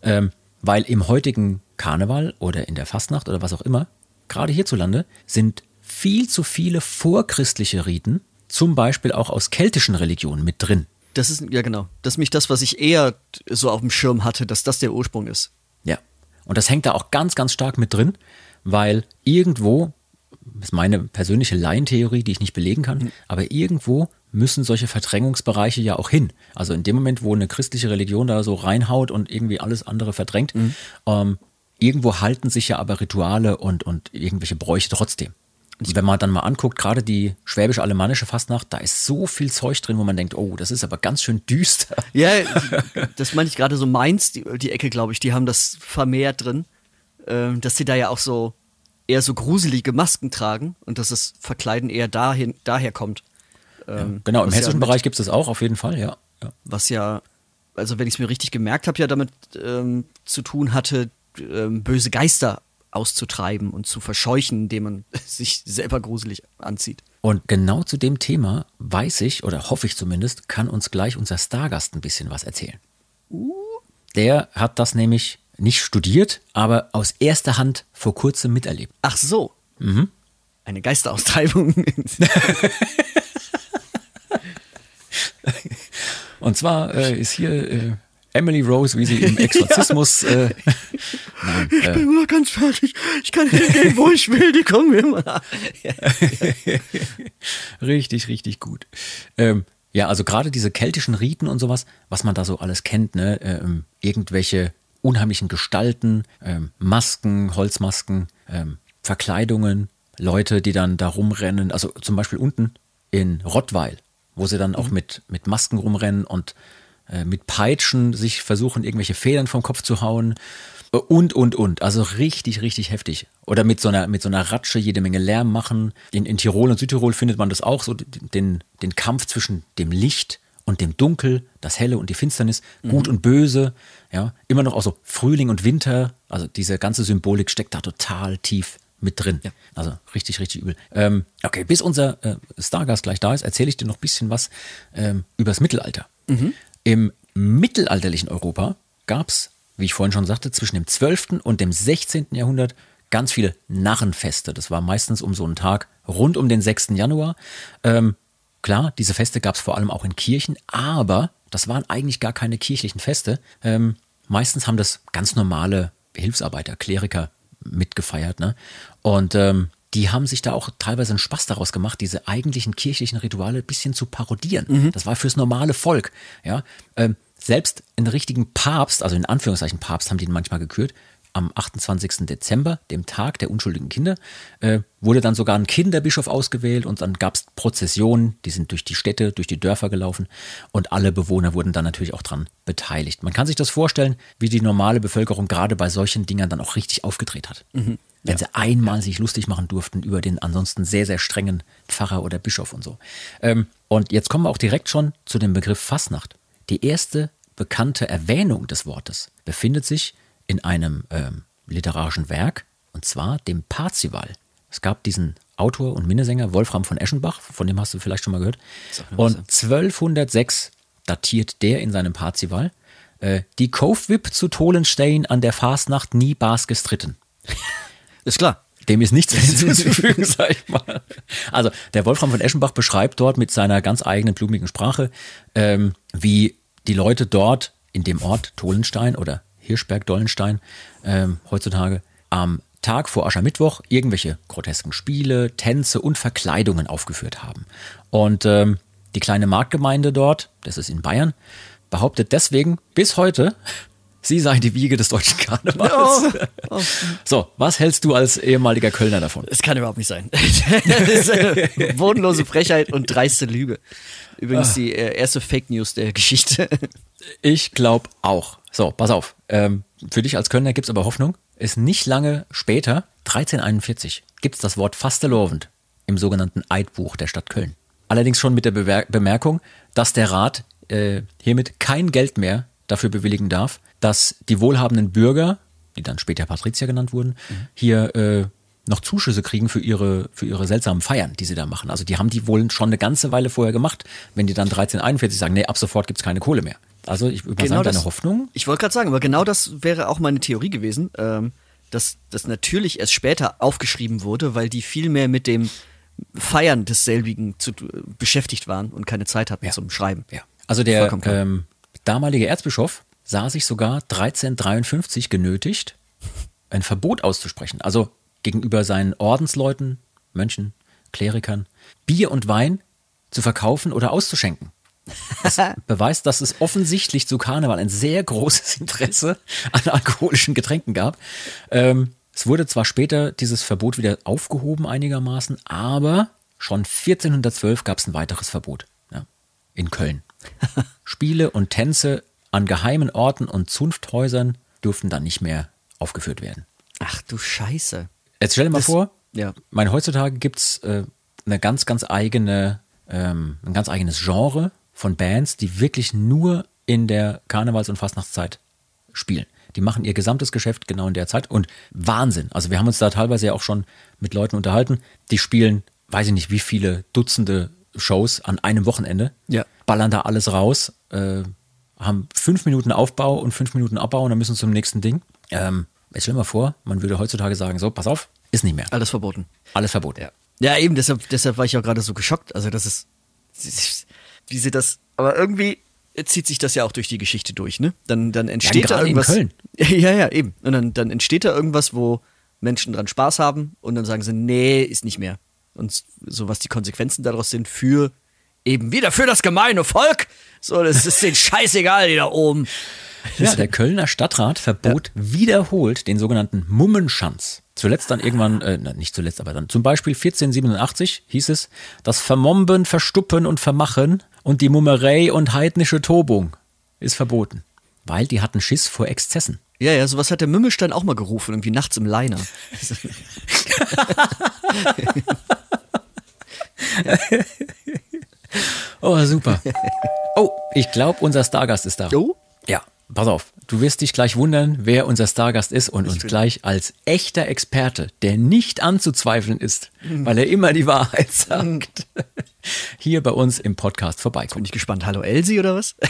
Ähm, weil im heutigen Karneval oder in der Fastnacht oder was auch immer, gerade hierzulande, sind viel zu viele vorchristliche Riten, zum Beispiel auch aus keltischen Religionen mit drin. Das ist, ja genau, das ist mich das, was ich eher so auf dem Schirm hatte, dass das der Ursprung ist. Und das hängt da auch ganz, ganz stark mit drin, weil irgendwo, das ist meine persönliche Laientheorie, die ich nicht belegen kann, mhm. aber irgendwo müssen solche Verdrängungsbereiche ja auch hin. Also in dem Moment, wo eine christliche Religion da so reinhaut und irgendwie alles andere verdrängt, mhm. ähm, irgendwo halten sich ja aber Rituale und, und irgendwelche Bräuche trotzdem. Wenn man dann mal anguckt, gerade die schwäbisch-alemannische Fastnacht, da ist so viel Zeug drin, wo man denkt, oh, das ist aber ganz schön düster. Ja, das meine ich gerade so Mainz, die, die Ecke, glaube ich, die haben das vermehrt drin, äh, dass sie da ja auch so eher so gruselige Masken tragen und dass das Verkleiden eher dahin, daher kommt. Ähm, ja, genau, im hessischen ja Bereich gibt es das auch auf jeden Fall, ja. ja. Was ja, also wenn ich es mir richtig gemerkt habe, ja damit ähm, zu tun hatte, ähm, böse Geister auszutreiben und zu verscheuchen, indem man sich selber gruselig anzieht. Und genau zu dem Thema weiß ich, oder hoffe ich zumindest, kann uns gleich unser Stargast ein bisschen was erzählen. Uh. Der hat das nämlich nicht studiert, aber aus erster Hand vor kurzem miterlebt. Ach so. Mhm. Eine Geisteraustreibung. Und zwar äh, ist hier äh, Emily Rose, wie sie im Exorzismus. ja. äh, nein, ich äh, bin immer ganz fertig. Ich kann hingehen, wo ich will. Die kommen immer. richtig, richtig gut. Ähm, ja, also gerade diese keltischen Riten und sowas, was man da so alles kennt, ne? Ähm, irgendwelche unheimlichen Gestalten, ähm, Masken, Holzmasken, ähm, Verkleidungen, Leute, die dann da rumrennen. Also zum Beispiel unten in Rottweil, wo sie dann auch mhm. mit, mit Masken rumrennen und äh, mit Peitschen sich versuchen, irgendwelche Federn vom Kopf zu hauen und, und, und. Also richtig, richtig heftig. Oder mit so einer, mit so einer Ratsche jede Menge Lärm machen. In, in Tirol und Südtirol findet man das auch so, den, den Kampf zwischen dem Licht und dem Dunkel, das Helle und die Finsternis, gut mhm. und böse, ja, immer noch auch so Frühling und Winter, also diese ganze Symbolik steckt da total tief mit drin. Ja. Also richtig, richtig übel. Ähm, okay, bis unser äh, Stargast gleich da ist, erzähle ich dir noch ein bisschen was ähm, übers Mittelalter. Mhm. Im mittelalterlichen Europa gab es, wie ich vorhin schon sagte, zwischen dem 12. und dem 16. Jahrhundert ganz viele Narrenfeste. Das war meistens um so einen Tag rund um den 6. Januar. Ähm, klar, diese Feste gab es vor allem auch in Kirchen, aber das waren eigentlich gar keine kirchlichen Feste. Ähm, meistens haben das ganz normale Hilfsarbeiter, Kleriker mitgefeiert. Ne? Und ähm, die haben sich da auch teilweise einen Spaß daraus gemacht, diese eigentlichen kirchlichen Rituale ein bisschen zu parodieren. Mhm. Das war fürs normale Volk. Ja, ähm, selbst einen richtigen Papst, also in Anführungszeichen Papst, haben die ihn manchmal gekürt. Am 28. Dezember, dem Tag der unschuldigen Kinder, äh, wurde dann sogar ein Kinderbischof ausgewählt und dann gab es Prozessionen, die sind durch die Städte, durch die Dörfer gelaufen und alle Bewohner wurden dann natürlich auch dran beteiligt. Man kann sich das vorstellen, wie die normale Bevölkerung gerade bei solchen Dingern dann auch richtig aufgedreht hat. Wenn Ja. sie einmal sich lustig machen durften über den ansonsten sehr, sehr strengen Pfarrer oder Bischof und so. Ähm, und jetzt kommen wir auch direkt schon zu dem Begriff Fastnacht. Die erste bekannte Erwähnung des Wortes befindet sich in einem ähm, literarischen Werk, und zwar dem Parzival. Es gab diesen Autor und Minnesänger Wolfram von Eschenbach, von dem hast du vielleicht schon mal gehört. Und 1206 datiert der in seinem Parzival äh, die Kaufwip zu Tolenstein an der Fastnacht nie Bas gestritten. Ist klar. Dem ist nichts mehr hinzuzufügen, sag ich mal. Also, der Wolfram von Eschenbach beschreibt dort mit seiner ganz eigenen blumigen Sprache, ähm, wie die Leute dort in dem Ort Tolenstein oder Hirschberg-Dollenstein ähm, heutzutage am Tag vor Aschermittwoch irgendwelche grotesken Spiele, Tänze und Verkleidungen aufgeführt haben. Und ähm, die kleine Marktgemeinde dort, das ist in Bayern, behauptet deswegen bis heute, sie sei die Wiege des deutschen Karnevals. So, was hältst du als ehemaliger Kölner davon? Das kann überhaupt nicht sein. das ist eine bodenlose Frechheit und dreiste Lüge. Übrigens die äh, erste Fake News der Geschichte. Ich glaube auch. So, pass auf. Ähm, für dich als Kölner gibt's aber Hoffnung. Ist nicht lange später, 1341, gibt's das Wort Fastelovend im sogenannten Eidbuch der Stadt Köln. Allerdings schon mit der Bemerkung, dass der Rat äh, hiermit kein Geld mehr dafür bewilligen darf, dass die wohlhabenden Bürger, die dann später Patrizier genannt wurden, hier äh, noch Zuschüsse kriegen für ihre, für ihre seltsamen Feiern, die sie da machen. Also die haben die wohl schon eine ganze Weile vorher gemacht, wenn die dann 1341 sagen, nee, ab sofort gibt's keine Kohle mehr. Also ich würde mal sagen, deine Hoffnung, Ich wollte gerade sagen, aber genau das wäre auch meine Theorie gewesen, ähm, dass das natürlich erst später aufgeschrieben wurde, weil die viel mehr mit dem Feiern desselbigen zu, beschäftigt waren und keine Zeit hatten Ja. zum Schreiben. Ja. Also der ähm, damalige Erzbischof sah sich sogar 1353 genötigt, ein Verbot auszusprechen. Also gegenüber seinen Ordensleuten, Mönchen, Klerikern, Bier und Wein zu verkaufen oder auszuschenken. Das beweist, dass es offensichtlich zu Karneval ein sehr großes Interesse an alkoholischen Getränken gab. Ähm, es wurde zwar später dieses Verbot wieder aufgehoben einigermaßen, aber schon 1412 gab es ein weiteres Verbot ja, in Köln. Spiele und Tänze an geheimen Orten und Zunfthäusern durften dann nicht mehr aufgeführt werden. Ach du Scheiße. Jetzt stell dir mal Das- vor, ja. meine, heutzutage gibt's äh, eine ganz, ganz eigene, ähm, ein ganz eigenes Genre von Bands, die wirklich nur in der Karnevals- und Fastnachtszeit spielen. Die machen ihr gesamtes Geschäft genau in der Zeit und Wahnsinn. Also wir haben uns da teilweise ja auch schon mit Leuten unterhalten, die spielen, weiß ich nicht, wie viele Dutzende Shows an einem Wochenende, Ja. ballern da alles raus, äh, haben fünf Minuten Aufbau und fünf Minuten Abbau und dann müssen zum nächsten Ding. Ähm, jetzt stell dir mal vor, man würde heutzutage sagen, so, pass auf, ist nicht mehr. Alles verboten. Alles verboten. Ja. Ja, eben, deshalb, deshalb war ich auch gerade so geschockt. Also, das ist, wie sie das, aber irgendwie zieht sich das ja auch durch die Geschichte durch, ne? Dann, dann entsteht da gerade in irgendwas. Köln. Ja, ja, eben. Und dann, dann entsteht da irgendwas, wo Menschen dran Spaß haben und dann sagen sie, nee, ist nicht mehr. Und so was die Konsequenzen daraus sind für eben wieder für das gemeine Volk. So, das ist denen scheißegal, die da oben. Ja, der Kölner Stadtrat verbot wiederholt den sogenannten Mummenschanz. Zuletzt dann irgendwann, äh, nicht zuletzt, aber dann zum Beispiel 1487 hieß es, das Vermomben, Verstuppen und Vermachen und die Mummerei und heidnische Tobung ist verboten. Weil die hatten Schiss vor Exzessen. Ja, ja, sowas hat der Mümmelstein auch mal gerufen, irgendwie nachts im Liner. Oh, super. Oh, ich glaube, unser Stargast ist da. Oh? Ja, pass auf. Du wirst dich gleich wundern, wer unser Stargast ist und uns bin- gleich als echter Experte, der nicht anzuzweifeln ist, weil er immer die Wahrheit sagt, hier bei uns im Podcast Bin vorbeikommt. ich gespannt. Hallo Elsie oder was?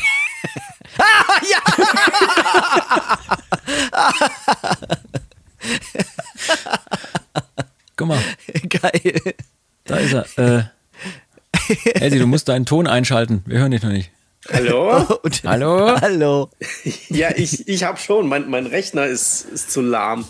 Geil. Da ist er. Äh, Elsie, du musst deinen Ton einschalten. Wir hören dich noch nicht. Hallo? Und, Hallo? Hallo. Ja, ich, ich habe schon. Mein, mein Rechner ist, ist zu lahm.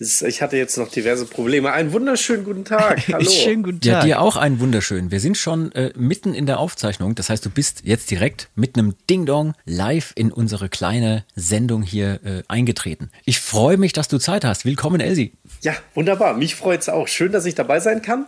Das- Ich hatte jetzt noch diverse Probleme. Einen wunderschönen guten Tag. Hallo. Schönen guten Ja, Tag. dir auch einen wunderschönen. Wir sind schon äh, mitten in der Aufzeichnung. Das heißt, du bist jetzt direkt mit einem Ding-Dong live in unsere kleine Sendung hier äh, eingetreten. Ich freue mich, dass du Zeit hast. Willkommen, Elsie. Ja, wunderbar. Mich freut's auch. Schön, dass ich dabei sein kann.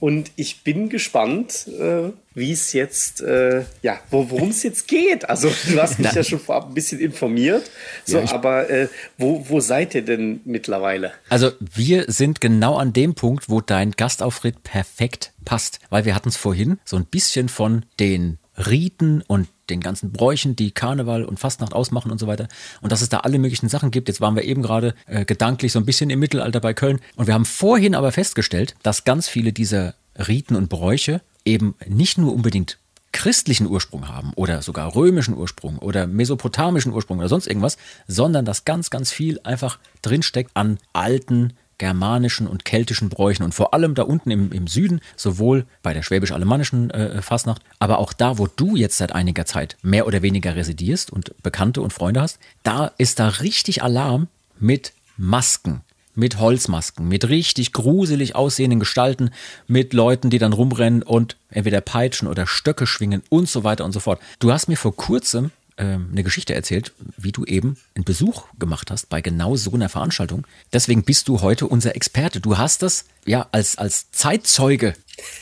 Und ich bin gespannt, äh, wie es jetzt, äh, ja, wo- worum es jetzt geht. Also du hast mich ja schon vorab ein bisschen informiert. So, Ja, aber äh, wo, wo seid ihr denn mittlerweile? Also wir sind genau an dem Punkt, wo dein Gastauftritt perfekt passt, weil wir hatten es vorhin so ein bisschen von den Riten und den ganzen Bräuchen, die Karneval und Fastnacht ausmachen und so weiter. Und dass es da alle möglichen Sachen gibt. Jetzt waren wir eben gerade äh, gedanklich so ein bisschen im Mittelalter bei Köln. Und wir haben vorhin aber festgestellt, dass ganz viele dieser Riten und Bräuche eben nicht nur unbedingt christlichen Ursprung haben oder sogar römischen Ursprung oder mesopotamischen Ursprung oder sonst irgendwas, sondern dass ganz, ganz viel einfach drinsteckt an alten germanischen und keltischen Bräuchen und vor allem da unten im, im Süden, sowohl bei der schwäbisch-alemannischen äh, Fastnacht, aber auch da, wo du jetzt seit einiger Zeit mehr oder weniger residierst und Bekannte und Freunde hast, da ist da richtig Alarm mit Masken mit Holzmasken, mit richtig gruselig aussehenden Gestalten, mit Leuten, die dann rumrennen und entweder peitschen oder Stöcke schwingen und so weiter und so fort. Du hast mir vor kurzem eine Geschichte erzählt, wie du eben einen Besuch gemacht hast bei genau so einer Veranstaltung. Deswegen bist du heute unser Experte. Du hast das ja als, als Zeitzeuge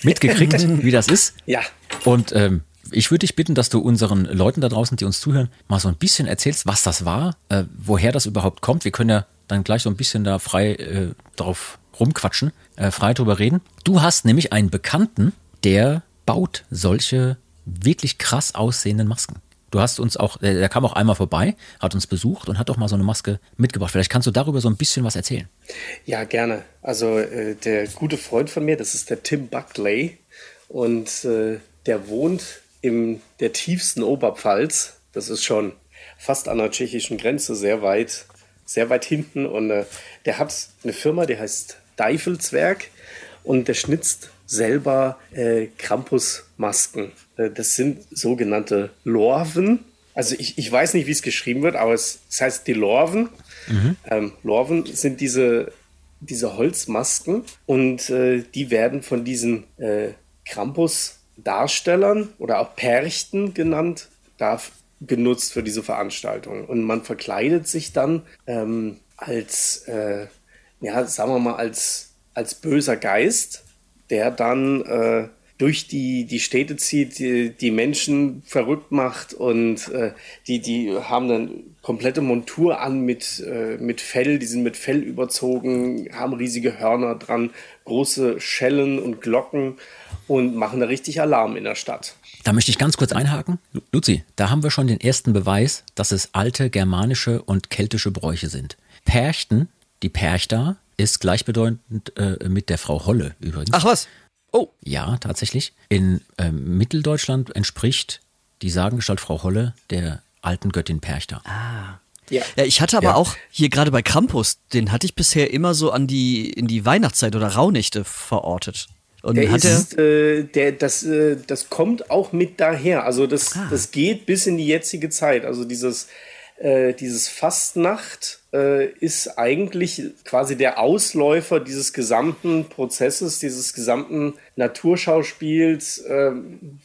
mitgekriegt, wie das ist. Ja. Und ähm, ich würde dich bitten, dass du unseren Leuten da draußen, die uns zuhören, mal so ein bisschen erzählst, was das war, äh, woher das überhaupt kommt. Wir können ja dann gleich so ein bisschen da frei äh, drauf rumquatschen, äh, frei drüber reden. Du hast nämlich einen Bekannten, der baut solche wirklich krass aussehenden Masken. Du hast uns auch, äh, der kam auch einmal vorbei, hat uns besucht und hat auch mal so eine Maske mitgebracht. Vielleicht kannst du darüber so ein bisschen was erzählen. Ja, gerne. Also äh, der gute Freund von mir, das ist der Tim Buckley und äh, der wohnt in der tiefsten Oberpfalz. Das ist schon fast an der tschechischen Grenze, sehr weit, sehr weit hinten. Und äh, der hat eine Firma, die heißt Deifelswerk und der schnitzt selber äh, Krampusmasken. Äh, das sind sogenannte Lorven. Also ich, ich weiß nicht, wie es geschrieben wird, aber es, es heißt die Lorven. Ähm, Lorven sind diese, diese Holzmasken und äh, die werden von diesen äh, Krampus-Darstellern oder auch Perchten genannt, darf genutzt für diese Veranstaltung. Und man verkleidet sich dann ähm, als, äh, ja, sagen wir mal, als, als böser Geist, der dann äh, durch die, die Städte zieht, die, die Menschen verrückt macht und äh, die, die haben dann komplette Montur an mit, äh, mit Fell, die sind mit Fell überzogen, haben riesige Hörner dran, große Schellen und Glocken und machen da richtig Alarm in der Stadt. Da möchte ich ganz kurz einhaken. Lu- Luzi, da haben wir schon den ersten Beweis, dass es alte germanische und keltische Bräuche sind. Perchten, die Perchta, ist gleichbedeutend äh, mit der Frau Holle übrigens. Ach was? Oh, Ja, tatsächlich. In ähm, Mitteldeutschland entspricht die Sagengestalt Frau Holle der alten Göttin Perchta. Ja. ja, ich hatte aber Ja. auch hier gerade bei Krampus, den hatte ich bisher immer so an die in die Weihnachtszeit oder Rauhnächte verortet. Und Der hat er ist, äh, der, das, äh, das kommt auch mit daher. Also das, das geht bis in die jetzige Zeit. Also dieses, äh, dieses Fastnacht äh, ist eigentlich quasi der Ausläufer dieses gesamten Prozesses, dieses gesamten Naturschauspiels. Äh,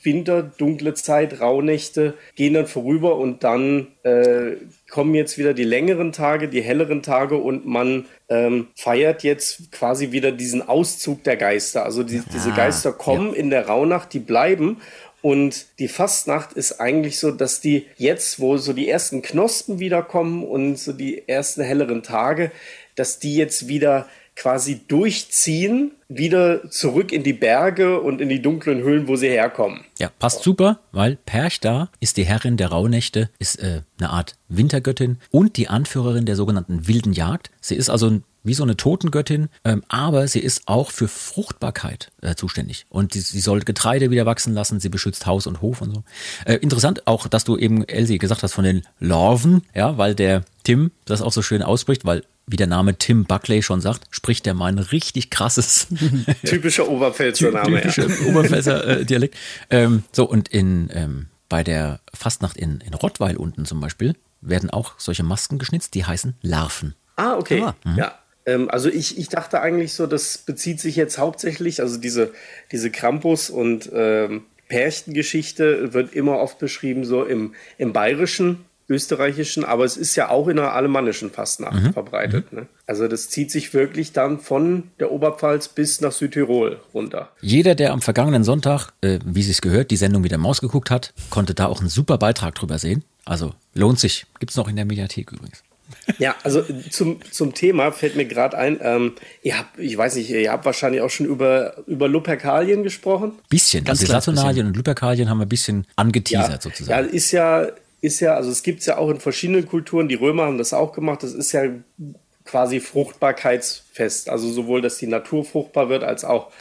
Winter, dunkle Zeit, Rauhnächte gehen dann vorüber und dann äh, kommen jetzt wieder die längeren Tage, die helleren Tage und man ähm, feiert jetzt quasi wieder diesen Auszug der Geister. Also die, diese Geister kommen in der Rauhnacht, die bleiben. Und die Fastnacht ist eigentlich so, dass die jetzt, wo so die ersten Knospen wiederkommen und so die ersten helleren Tage, dass die jetzt wieder quasi durchziehen, wieder zurück in die Berge und in die dunklen Höhlen, wo sie herkommen. Ja, passt super, weil Perchta ist die Herrin der Rauhnächte, ist äh, eine Art Wintergöttin und die Anführerin der sogenannten wilden Jagd. Sie ist also ein- wie so eine Totengöttin, ähm, aber sie ist auch für Fruchtbarkeit äh, zuständig. Und sie soll Getreide wieder wachsen lassen, sie beschützt Haus und Hof und so. Äh, interessant auch, dass du eben, Elsie, gesagt hast von den Lorven, ja, weil der Tim das auch so schön ausspricht, weil wie der Name Tim Buckley schon sagt, spricht der mal ein richtig krasses. Typischer Oberpfälzer Name, Typischer ja. Oberpfälzer äh, Dialekt. Ähm, so, und in, ähm, bei der Fastnacht in, in Rottweil unten zum Beispiel werden auch solche Masken geschnitzt, die heißen Larven. Ah, okay. Ah, mhm. Ja. Ähm, also ich, ich dachte eigentlich so, das bezieht sich jetzt hauptsächlich, also diese, diese Krampus und ähm, Pärchengeschichte wird immer oft beschrieben, so im, im Bayerischen, Österreichischen, aber es ist ja auch in der alemannischen Fastnacht mhm. verbreitet. Mhm. Ne? Also das zieht sich wirklich dann von der Oberpfalz bis nach Südtirol runter. Jeder, der am vergangenen Sonntag, äh, wie es gehört, die Sendung mit der Maus geguckt hat, konnte da auch einen super Beitrag drüber sehen. Also lohnt sich. Gibt es noch in der Mediathek übrigens. Ja, also zum, zum Thema fällt mir gerade ein, ähm, ihr habt, ich weiß nicht, ihr habt wahrscheinlich auch schon über, über Luperkalien gesprochen. Bisschen, Ganz also Saturnalien und Luperkalien haben wir ein bisschen angeteasert ja, sozusagen. Ja, ist ja, ist ja, also es gibt es ja auch in verschiedenen Kulturen, die Römer haben das auch gemacht, das ist ja quasi Fruchtbarkeitsfest, also sowohl, dass die Natur fruchtbar wird, als auch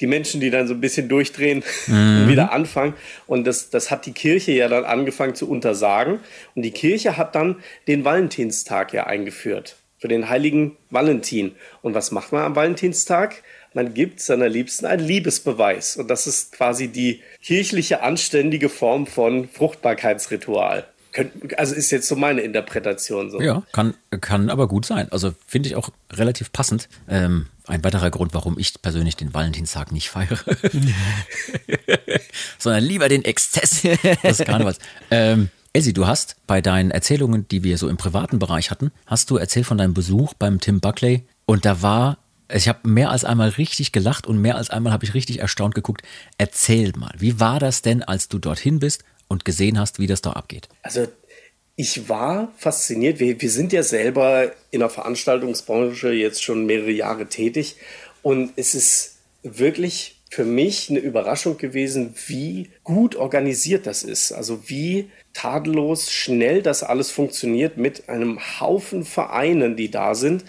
die Menschen, die dann so ein bisschen durchdrehen mhm. und wieder anfangen. Und das, das hat die Kirche ja dann angefangen zu untersagen. Und die Kirche hat dann den Valentinstag ja eingeführt für den heiligen Valentin. Und was macht man am Valentinstag? Man gibt seiner Liebsten einen Liebesbeweis. Und das ist quasi die kirchliche, anständige Form von Fruchtbarkeitsritual. Also ist jetzt so meine Interpretation so. Ja, kann, kann aber gut sein. Also finde ich auch relativ passend. Ähm, ein weiterer Grund, warum ich persönlich den Valentinstag nicht feiere. Sondern lieber den Exzess des Karnevals. Ähm, Elsie, du hast bei deinen Erzählungen, die wir so im privaten Bereich hatten, hast du erzählt von deinem Besuch beim Tim Buckley und da war, ich habe mehr als einmal richtig gelacht und mehr als einmal habe ich richtig erstaunt geguckt. Erzähl mal, wie war das denn, als du dorthin bist und gesehen hast, wie das da abgeht? Also ich war fasziniert. Wir, wir sind ja selber in der Veranstaltungsbranche jetzt schon mehrere Jahre tätig und es ist wirklich für mich eine Überraschung gewesen, wie gut organisiert das ist. Also wie tadellos schnell das alles funktioniert mit einem Haufen Vereinen, die da sind.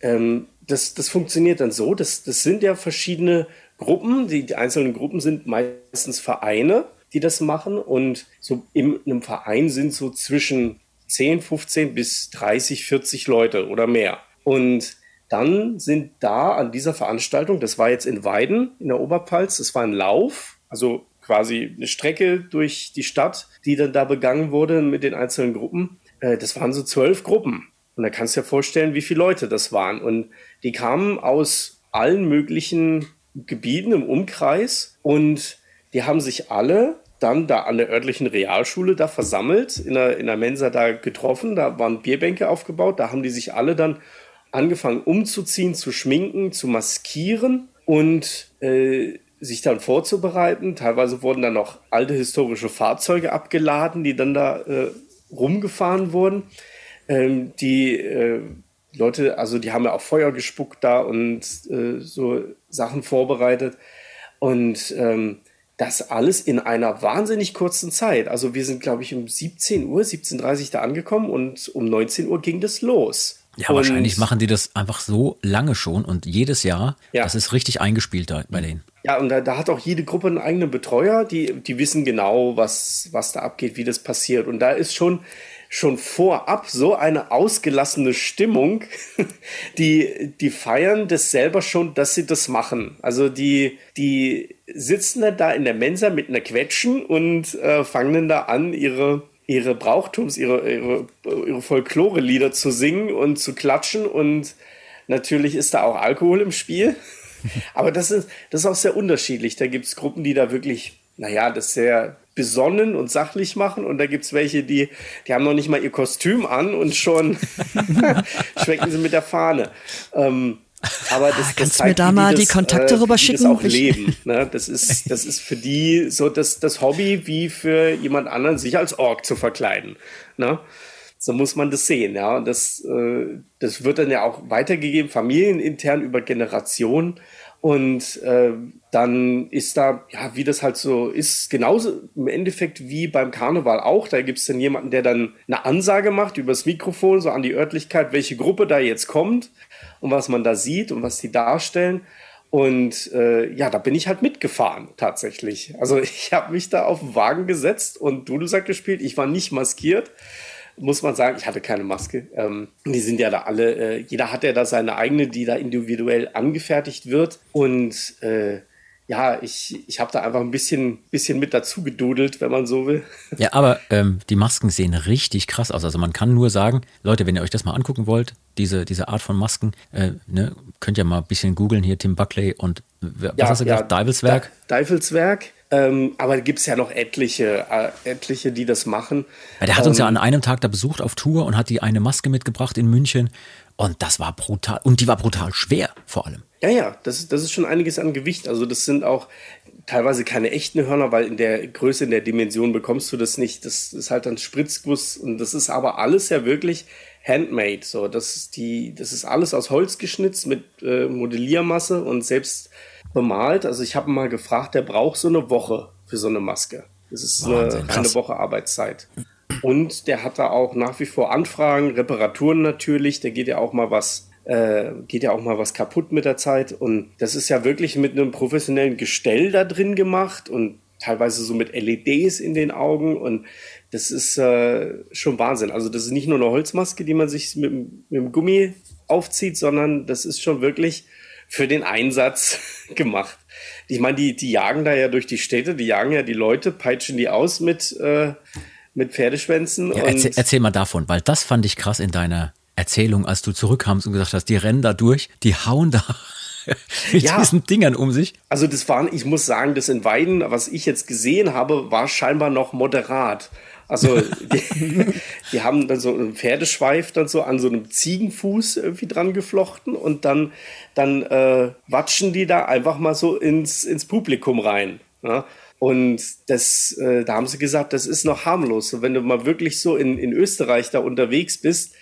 Ähm, das, das funktioniert dann so, das, das sind ja verschiedene Gruppen. Die, die einzelnen Gruppen sind meistens Vereine die das machen. Und so in einem Verein sind so zwischen 10, 15 bis 30, 40 Leute oder mehr. Und dann sind da an dieser Veranstaltung, das war jetzt in Weiden in der Oberpfalz, das war ein Lauf, also quasi eine Strecke durch die Stadt, die dann da begangen wurde mit den einzelnen Gruppen. Äh, das waren so zwölf Gruppen. Und da kannst du dir vorstellen, wie viele Leute das waren. Und die kamen aus allen möglichen Gebieten im Umkreis und die haben sich alle dann da an der örtlichen Realschule da versammelt, in der, in der Mensa da getroffen, da waren Bierbänke aufgebaut, da haben die sich alle dann angefangen umzuziehen, zu schminken, zu maskieren und äh, sich dann vorzubereiten. Teilweise wurden dann noch alte historische Fahrzeuge abgeladen, die dann da äh, rumgefahren wurden. Ähm, die äh, Leute, also die haben ja auch Feuer gespuckt da und äh, so Sachen vorbereitet. Und ähm, das alles in einer wahnsinnig kurzen Zeit. Also wir sind, glaube ich, um 17 Uhr, 17.30 Uhr da angekommen und um 19 Uhr ging das los. Ja, und wahrscheinlich machen die das einfach so lange schon und jedes Jahr, ja. das ist richtig eingespielt da bei denen. Ja, und da, da, hat auch jede Gruppe einen eigenen Betreuer, die, die wissen genau, was, was da abgeht, wie das passiert. Und da ist schon, schon vorab so eine ausgelassene Stimmung. Die, die feiern das selber schon, dass sie das machen. Also die, die sitzen dann da in der Mensa mit einer Quetschen und äh, fangen dann da an, ihre, ihre Brauchtums, ihre, ihre, ihre Folklore-Lieder zu singen und zu klatschen. Und natürlich ist da auch Alkohol im Spiel. Aber das ist, das ist auch sehr unterschiedlich. Da gibt es Gruppen, die da wirklich, naja, das sehr besonnen und sachlich machen und da gibt es welche, die, die haben noch nicht mal ihr Kostüm an und schon schwecken sie mit der Fahne. Ähm, aber das, ah, das Kannst du mir da mal die, das, Kontakte äh, rüber schicken? Das auch leben. Ne? Das, ist, das ist für die so das, das Hobby, wie für jemand anderen, sich als Ork zu verkleiden. Ne? So muss man das sehen. Ja? Und das, äh, das wird dann ja auch weitergegeben, familienintern über Generationen. Und äh, dann ist da, ja, wie das halt so ist, genauso im Endeffekt wie beim Karneval auch. Da gibt es dann jemanden, der dann eine Ansage macht übers Mikrofon, so an die Örtlichkeit, welche Gruppe da jetzt kommt und was man da sieht und was die darstellen. Und äh, ja, da bin ich halt mitgefahren, tatsächlich. Also ich habe mich da auf den Wagen gesetzt und Dudelsack gespielt. Ich war nicht maskiert. Muss man sagen, ich hatte keine Maske. Ähm, die sind ja da alle, äh, jeder hat ja da seine eigene, die da individuell angefertigt wird. Und äh, ja, ich, ich habe da einfach ein bisschen, bisschen mit dazu gedudelt, wenn man so will. Ja, aber ähm, die Masken sehen richtig krass aus. Also man kann nur sagen, Leute, wenn ihr euch das mal angucken wollt, diese, diese Art von Masken, äh, ne, könnt ihr mal ein bisschen googeln hier, Tim Buckley und was ja, hast du gesagt, ja, Deivelswerk? Deivelswerk. Ähm, aber gibt es ja noch etliche, äh, etliche, die das machen. Ja, der hat ähm, uns ja ähm, an einem Tag da besucht auf Tour und hat die eine Maske mitgebracht in München. Und das war brutal. Und die war brutal schwer vor allem. Ja, ja, das, ist, das ist schon einiges an Gewicht. Also das sind auch teilweise keine echten Hörner, weil in der Größe, in der Dimension bekommst du das nicht. Das ist halt dann Spritzguss und das ist aber alles ja wirklich handmade. So, das ist die, das ist alles aus Holz geschnitzt mit äh, Modelliermasse und selbst bemalt. Also ich habe mal gefragt, der braucht so eine Woche für so eine Maske. Das ist Wahnsinn, eine, eine Woche Arbeitszeit. Und der hat da auch nach wie vor Anfragen, Reparaturen natürlich. Der geht ja auch mal was äh, geht ja auch mal was kaputt mit der Zeit. Und das ist ja wirklich mit einem professionellen Gestell da drin gemacht und teilweise so mit LEDs in den Augen. Und das ist äh, schon Wahnsinn. Also das ist nicht nur eine Holzmaske, die man sich mit, mit dem Gummi aufzieht, sondern das ist schon wirklich für den Einsatz gemacht. Ich meine, die, die jagen da ja durch die Städte, die jagen ja die Leute, peitschen die aus mit, äh, mit Pferdeschwänzen. Ja, erzähl, erzähl, mal davon, weil das fand ich krass in deiner Erzählung, als du zurückkamst und gesagt hast, die rennen da durch, die hauen da mit ja, diesen Dingern um sich. Also das waren, ich muss sagen, das in Weiden, was ich jetzt gesehen habe, war scheinbar noch moderat. Also die, die, haben dann so einen Pferdeschweif dann so an so einem Ziegenfuß irgendwie dran geflochten und dann, dann äh, watschen die da einfach mal so ins, ins Publikum rein. Ja? Und das, äh, da haben sie gesagt, das ist noch harmlos. Und wenn du mal wirklich so in, in Österreich da unterwegs bist,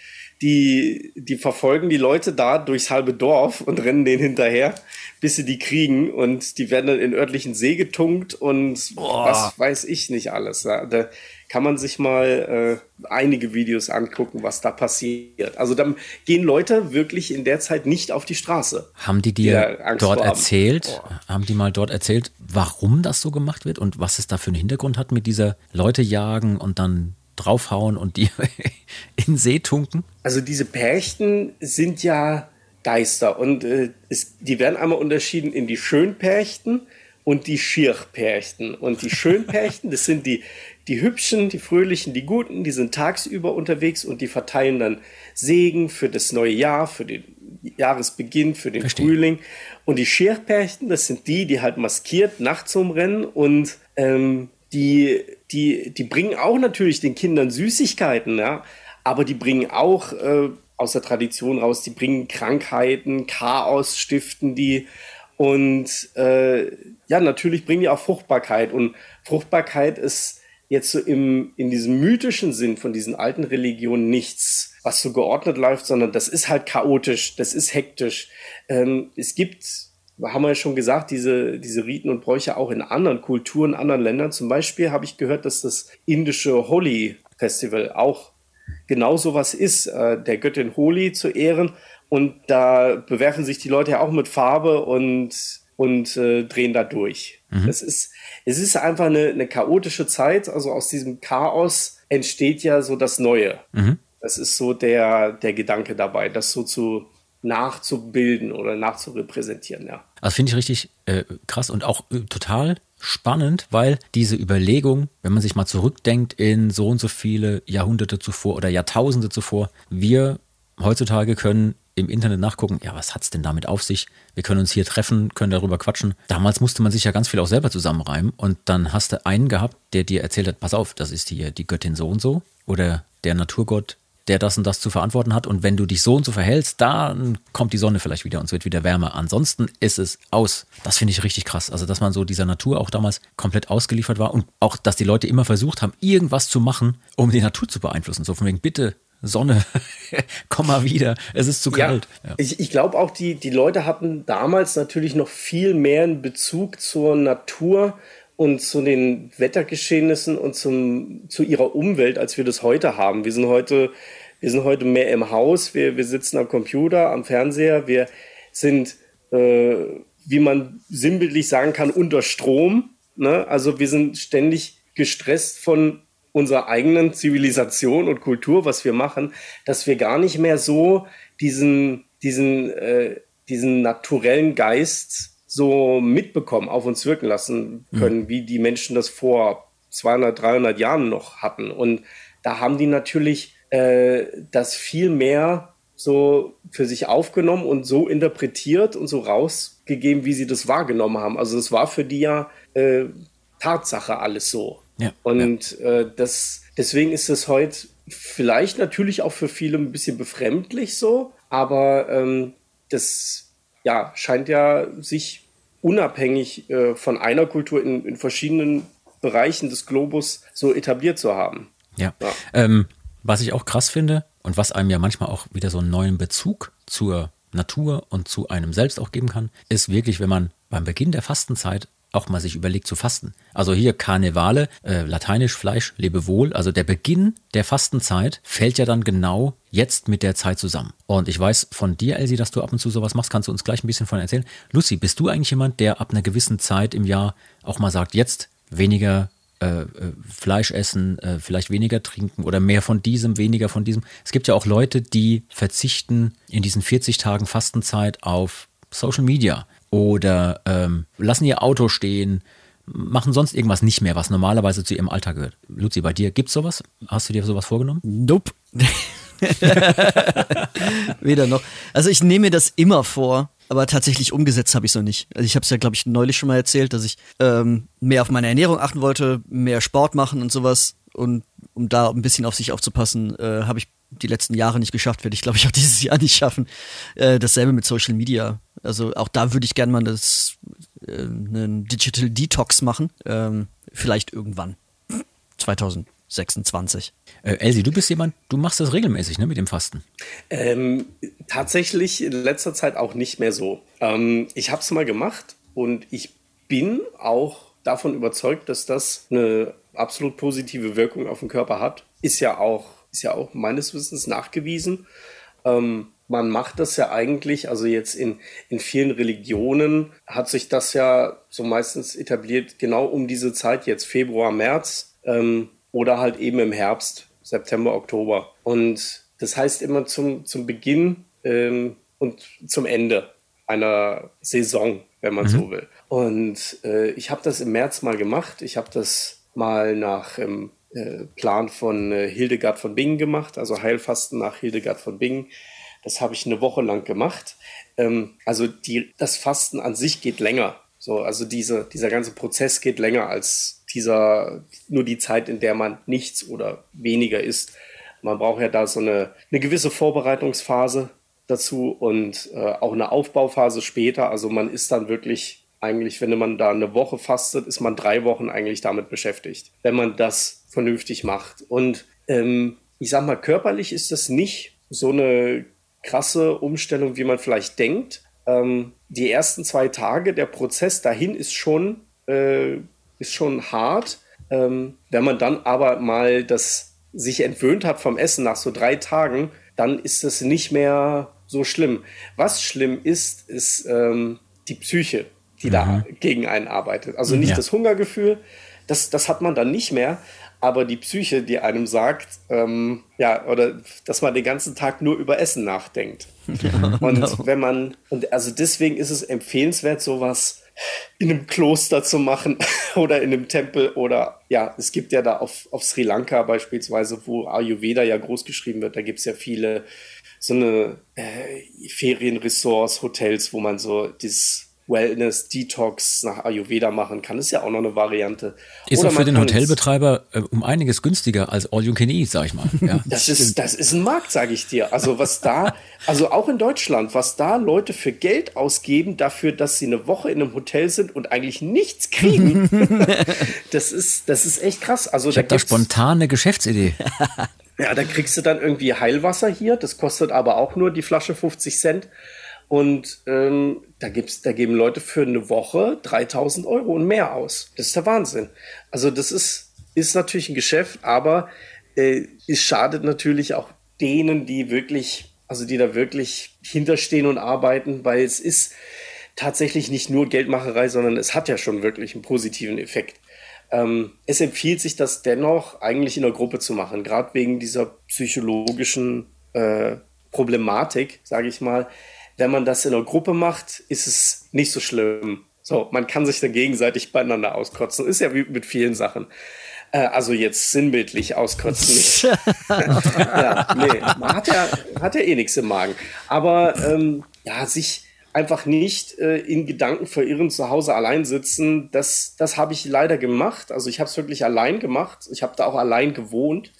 die, die verfolgen die Leute da durchs halbe Dorf und rennen denen hinterher, bis sie die kriegen und die werden dann in örtlichen See getunkt und Boah. was weiß ich nicht alles. Ja. Da kann man sich mal äh, einige Videos angucken, was da passiert. Also dann gehen Leute wirklich in der Zeit nicht auf die Straße. Haben die dir die dort erzählt, Boah. haben die mal dort erzählt, warum das so gemacht wird und was es da für einen Hintergrund hat mit dieser Leute jagen und dann draufhauen und die in See tunken? Also diese Perchten sind ja Geister und äh, es, die werden einmal unterschieden in die Schönperchten und die Schirchperchten. Und die Schönperchten, das sind die, die hübschen, die fröhlichen, die guten, die sind tagsüber unterwegs und die verteilen dann Segen für das neue Jahr, für den Jahresbeginn, für den Verstehe. Frühling. Und die Schirchperchten, das sind die, die halt maskiert nachts rumrennen und ähm, die, die, die bringen auch natürlich den Kindern Süßigkeiten, ja, aber die bringen auch äh, aus der Tradition raus, die bringen Krankheiten, Chaos stiften die und äh, ja, natürlich bringen die auch Fruchtbarkeit und Fruchtbarkeit ist jetzt so im, in diesem mythischen Sinn von diesen alten Religionen nichts, was so geordnet läuft, sondern das ist halt chaotisch, das ist hektisch. Ähm, es gibt haben wir ja schon gesagt, diese, diese Riten und Bräuche auch in anderen Kulturen, anderen Ländern. Zum Beispiel habe ich gehört, dass das indische Holi Festival auch genau sowas ist, äh, der Göttin Holi zu ehren. Und da bewerfen sich die Leute ja auch mit Farbe und, und äh, drehen da durch. Mhm. Es, ist, es ist einfach eine, eine chaotische Zeit. Also aus diesem Chaos entsteht ja so das Neue. Mhm. Das ist so der, der Gedanke dabei, das so zu, nachzubilden oder nachzurepräsentieren, ja. Also finde ich richtig äh, krass und auch äh, total spannend, weil diese Überlegung, wenn man sich mal zurückdenkt in so und so viele Jahrhunderte zuvor oder Jahrtausende zuvor, wir heutzutage können im Internet nachgucken, ja, was hat es denn damit auf sich? Wir können uns hier treffen, können darüber quatschen. Damals musste man sich ja ganz viel auch selber zusammenreimen und dann hast du einen gehabt, der dir erzählt hat, pass auf, das ist hier die Göttin so und so oder der Naturgott der das und das zu verantworten hat. Und wenn du dich so und so verhältst, dann kommt die Sonne vielleicht wieder und es wird wieder wärmer. Ansonsten ist es aus. Das finde ich richtig krass. Also, dass man so dieser Natur auch damals komplett ausgeliefert war und auch, dass die Leute immer versucht haben, irgendwas zu machen, um die Natur zu beeinflussen. So von wegen, bitte, Sonne, komm mal wieder, es ist zu kalt. Ja, ja. Ich, ich glaube auch, die, die Leute hatten damals natürlich noch viel mehr einen Bezug zur Natur und zu den Wettergeschehnissen und zum, zu ihrer Umwelt, als wir das heute haben. Wir sind heute, wir sind heute mehr im Haus, wir, wir sitzen am Computer, am Fernseher, wir sind, äh, wie man sinnbildlich sagen kann, unter Strom. Ne? Also wir sind ständig gestresst von unserer eigenen Zivilisation und Kultur, was wir machen, dass wir gar nicht mehr so diesen, diesen, äh, diesen naturellen Geist so mitbekommen, auf uns wirken lassen können, mhm. wie die Menschen das vor 200, 300 Jahren noch hatten. Und da haben die natürlich äh, das viel mehr so für sich aufgenommen und so interpretiert und so rausgegeben, wie sie das wahrgenommen haben. Also es war für die ja äh, Tatsache alles so. Ja, und ja. Äh, das, deswegen ist es heute vielleicht natürlich auch für viele ein bisschen befremdlich so, aber ähm, das ja, scheint ja sich unabhängig äh, von einer Kultur in, in, verschiedenen Bereichen des Globus so etabliert zu haben. Ja. ja. Ähm, was ich auch krass finde und was einem ja manchmal auch wieder so einen neuen Bezug zur Natur und zu einem selbst auch geben kann, ist wirklich, wenn man beim Beginn der Fastenzeit auch mal sich überlegt zu fasten. Also hier Karnevale, äh, lateinisch Fleisch, Lebewohl, also der Beginn der Fastenzeit fällt ja dann genau jetzt mit der Zeit zusammen. Und ich weiß von dir, Elsie, dass du ab und zu sowas machst, kannst du uns gleich ein bisschen von erzählen. Lucy, bist du eigentlich jemand, der ab einer gewissen Zeit im Jahr auch mal sagt, jetzt weniger äh, äh, Fleisch essen, äh, vielleicht weniger trinken oder mehr von diesem, weniger von diesem. Es gibt ja auch Leute, die verzichten in diesen 40 Tagen Fastenzeit auf Social Media oder ähm, lassen ihr Auto stehen, machen sonst irgendwas nicht mehr, was normalerweise zu ihrem Alltag gehört. Luzi, bei dir gibt es sowas? Hast du dir sowas vorgenommen? Nope. Weder noch. Also ich nehme mir das immer vor, aber tatsächlich umgesetzt habe ich es noch nicht. Also ich habe es ja, glaube ich, neulich schon mal erzählt, dass ich ähm, mehr auf meine Ernährung achten wollte, mehr Sport machen und sowas. Und um da ein bisschen auf sich aufzupassen, äh, habe ich die letzten Jahre nicht geschafft, werde ich, glaube ich, auch dieses Jahr nicht schaffen. Äh, dasselbe mit Social Media. Also auch da würde ich gerne mal das, äh, einen Digital Detox machen. Ähm, vielleicht irgendwann. 2026. Äh, Elsie, du bist jemand, du machst das regelmäßig, ne, mit dem Fasten? Ähm, tatsächlich in letzter Zeit auch nicht mehr so. Ähm, ich habe es mal gemacht und ich bin auch davon überzeugt, dass das eine absolut positive Wirkung auf den Körper hat. Ist ja auch, ist ja auch meines Wissens nachgewiesen. Ähm, man macht das ja eigentlich, also jetzt in, in vielen Religionen hat sich das ja so meistens etabliert, genau um diese Zeit jetzt, Februar, März ähm, oder halt eben im Herbst. September, Oktober. Und das heißt immer zum, zum Beginn ähm, und zum Ende einer Saison, wenn man mhm. so will. Und äh, ich habe das im März mal gemacht. Ich habe das mal nach dem äh, Plan von äh, Hildegard von Bingen gemacht, also Heilfasten nach Hildegard von Bingen. Das habe ich eine Woche lang gemacht. Ähm, also die, das Fasten an sich geht länger. So, also diese, dieser ganze Prozess geht länger als dieser, nur die Zeit, in der man nichts oder weniger isst. Man braucht ja da so eine, eine gewisse Vorbereitungsphase dazu und äh, auch eine Aufbauphase später. Also man ist dann wirklich eigentlich, wenn man da eine Woche fastet, ist man drei Wochen eigentlich damit beschäftigt, wenn man das vernünftig macht. Und ähm, ich sag mal, körperlich ist das nicht so eine krasse Umstellung, wie man vielleicht denkt. Ähm, die ersten zwei Tage, der Prozess dahin ist schon äh, ist schon hart. Ähm, wenn man dann aber mal das sich entwöhnt hat vom Essen nach so drei Tagen, dann ist das nicht mehr so schlimm. Was schlimm ist, ist ähm, die Psyche, die mhm. da gegen einen arbeitet. Also nicht ja. das Hungergefühl, das, das hat man dann nicht mehr, aber die Psyche, die einem sagt, ähm, ja, oder dass man den ganzen Tag nur über Essen nachdenkt. Ja, und no. wenn man, und also deswegen ist es empfehlenswert, sowas in einem Kloster zu machen oder in einem Tempel oder ja, es gibt ja da auf, auf Sri Lanka beispielsweise, wo Ayurveda ja groß geschrieben wird, da gibt es ja viele so eine äh, Ferienresorts, Hotels, wo man so dieses Wellness, Detox nach Ayurveda machen kann. ist ja auch noch eine Variante. Ist Oder auch für den Hotelbetreiber äh, um einiges günstiger als All You Can Eat, sag ich mal. Ja, das, ist, das ist ein Markt, sage ich dir. Also was da, also auch in Deutschland, was da Leute für Geld ausgeben dafür, dass sie eine Woche in einem Hotel sind und eigentlich nichts kriegen, das ist, das ist echt krass. Also ich da, da spontane Geschäftsidee. ja, da kriegst du dann irgendwie Heilwasser hier. Das kostet aber auch nur die Flasche 50 Cent. Und ähm, da, gibt's, da geben Leute für eine Woche 3000 Euro und mehr aus. Das ist der Wahnsinn. Also das ist, ist natürlich ein Geschäft, aber äh, es schadet natürlich auch denen, die wirklich, also die da wirklich hinterstehen und arbeiten, weil es ist tatsächlich nicht nur Geldmacherei, sondern es hat ja schon wirklich einen positiven Effekt. Ähm, es empfiehlt sich das dennoch eigentlich in der Gruppe zu machen, gerade wegen dieser psychologischen äh, Problematik, sage ich mal. Wenn man das in der Gruppe macht, ist es nicht so schlimm. So, man kann sich dann gegenseitig beieinander auskotzen. Ist ja wie mit vielen Sachen. Äh, also jetzt sinnbildlich auskotzen nicht. ja, nee, man hat ja, hat ja eh nichts im Magen. Aber ähm, ja, sich einfach nicht äh, in Gedanken verirren, zu Hause allein sitzen, das, das habe ich leider gemacht. Also ich habe es wirklich allein gemacht. Ich habe da auch allein gewohnt.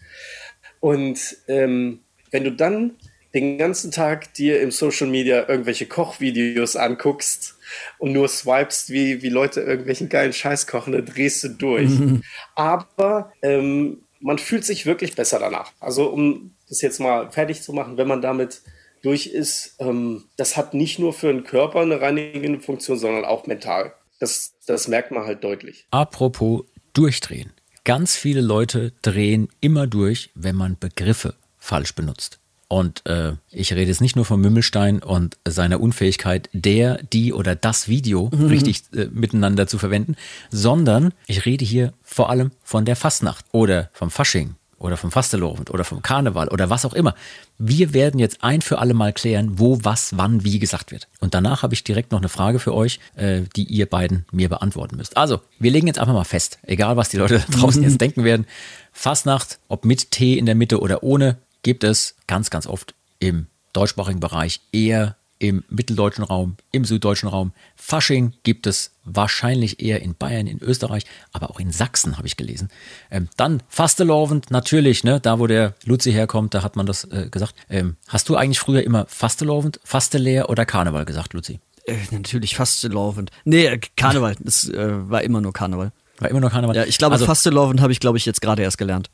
Und ähm, wenn du dann den ganzen Tag dir im Social Media irgendwelche Kochvideos anguckst und nur swipest, wie, wie Leute irgendwelchen geilen Scheiß kochen, dann drehst du durch. Mhm. Aber ähm, man fühlt sich wirklich besser danach. Also um das jetzt mal fertig zu machen, wenn man damit durch ist, ähm, das hat nicht nur für den Körper eine reinigende Funktion, sondern auch mental. Das, das merkt man halt deutlich. Apropos durchdrehen. Ganz viele Leute drehen immer durch, wenn man Begriffe falsch benutzt. Und äh, ich rede jetzt nicht nur von Mümmelstein und seiner Unfähigkeit, der, die oder das Video mhm. richtig äh, miteinander zu verwenden, sondern ich rede hier vor allem von der Fastnacht oder vom Fasching oder vom Fastelovend oder vom Karneval oder was auch immer. Wir werden jetzt ein für alle Mal klären, wo, was, wann, wie gesagt wird. Und danach habe ich direkt noch eine Frage für euch, äh, die ihr beiden mir beantworten müsst. Also, wir legen jetzt einfach mal fest, egal was die Leute da draußen jetzt denken werden. Fastnacht, ob mit Tee in der Mitte oder ohne, gibt es ganz, ganz oft im deutschsprachigen Bereich eher im mitteldeutschen Raum, im süddeutschen Raum. Fasching gibt es wahrscheinlich eher in Bayern, in Österreich, aber auch in Sachsen habe ich gelesen. Ähm, dann Fastelovend, natürlich, ne, da wo der Luzi herkommt, da hat man das äh, gesagt. Ähm, hast du eigentlich früher immer Fastelovend, Fasteleer oder Karneval gesagt, Luzi? Äh, natürlich Fastelovend. Nee, äh, Karneval, das äh, war immer nur Karneval. War immer nur Karneval. Ja, ich glaube, also, Fastelovend habe ich, glaube ich, jetzt gerade erst gelernt.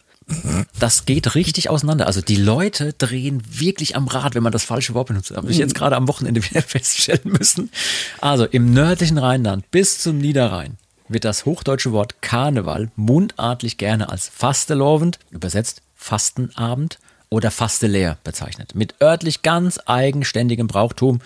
Das geht richtig auseinander. Also die Leute drehen wirklich am Rad, wenn man das falsche Wort benutzt. Habe ich jetzt gerade am Wochenende wieder feststellen müssen. Also im nördlichen Rheinland bis zum Niederrhein wird das hochdeutsche Wort Karneval mundartlich gerne als Fastelovend, übersetzt Fastenabend oder Fasteleer bezeichnet. Mit örtlich ganz eigenständigem Brauchtum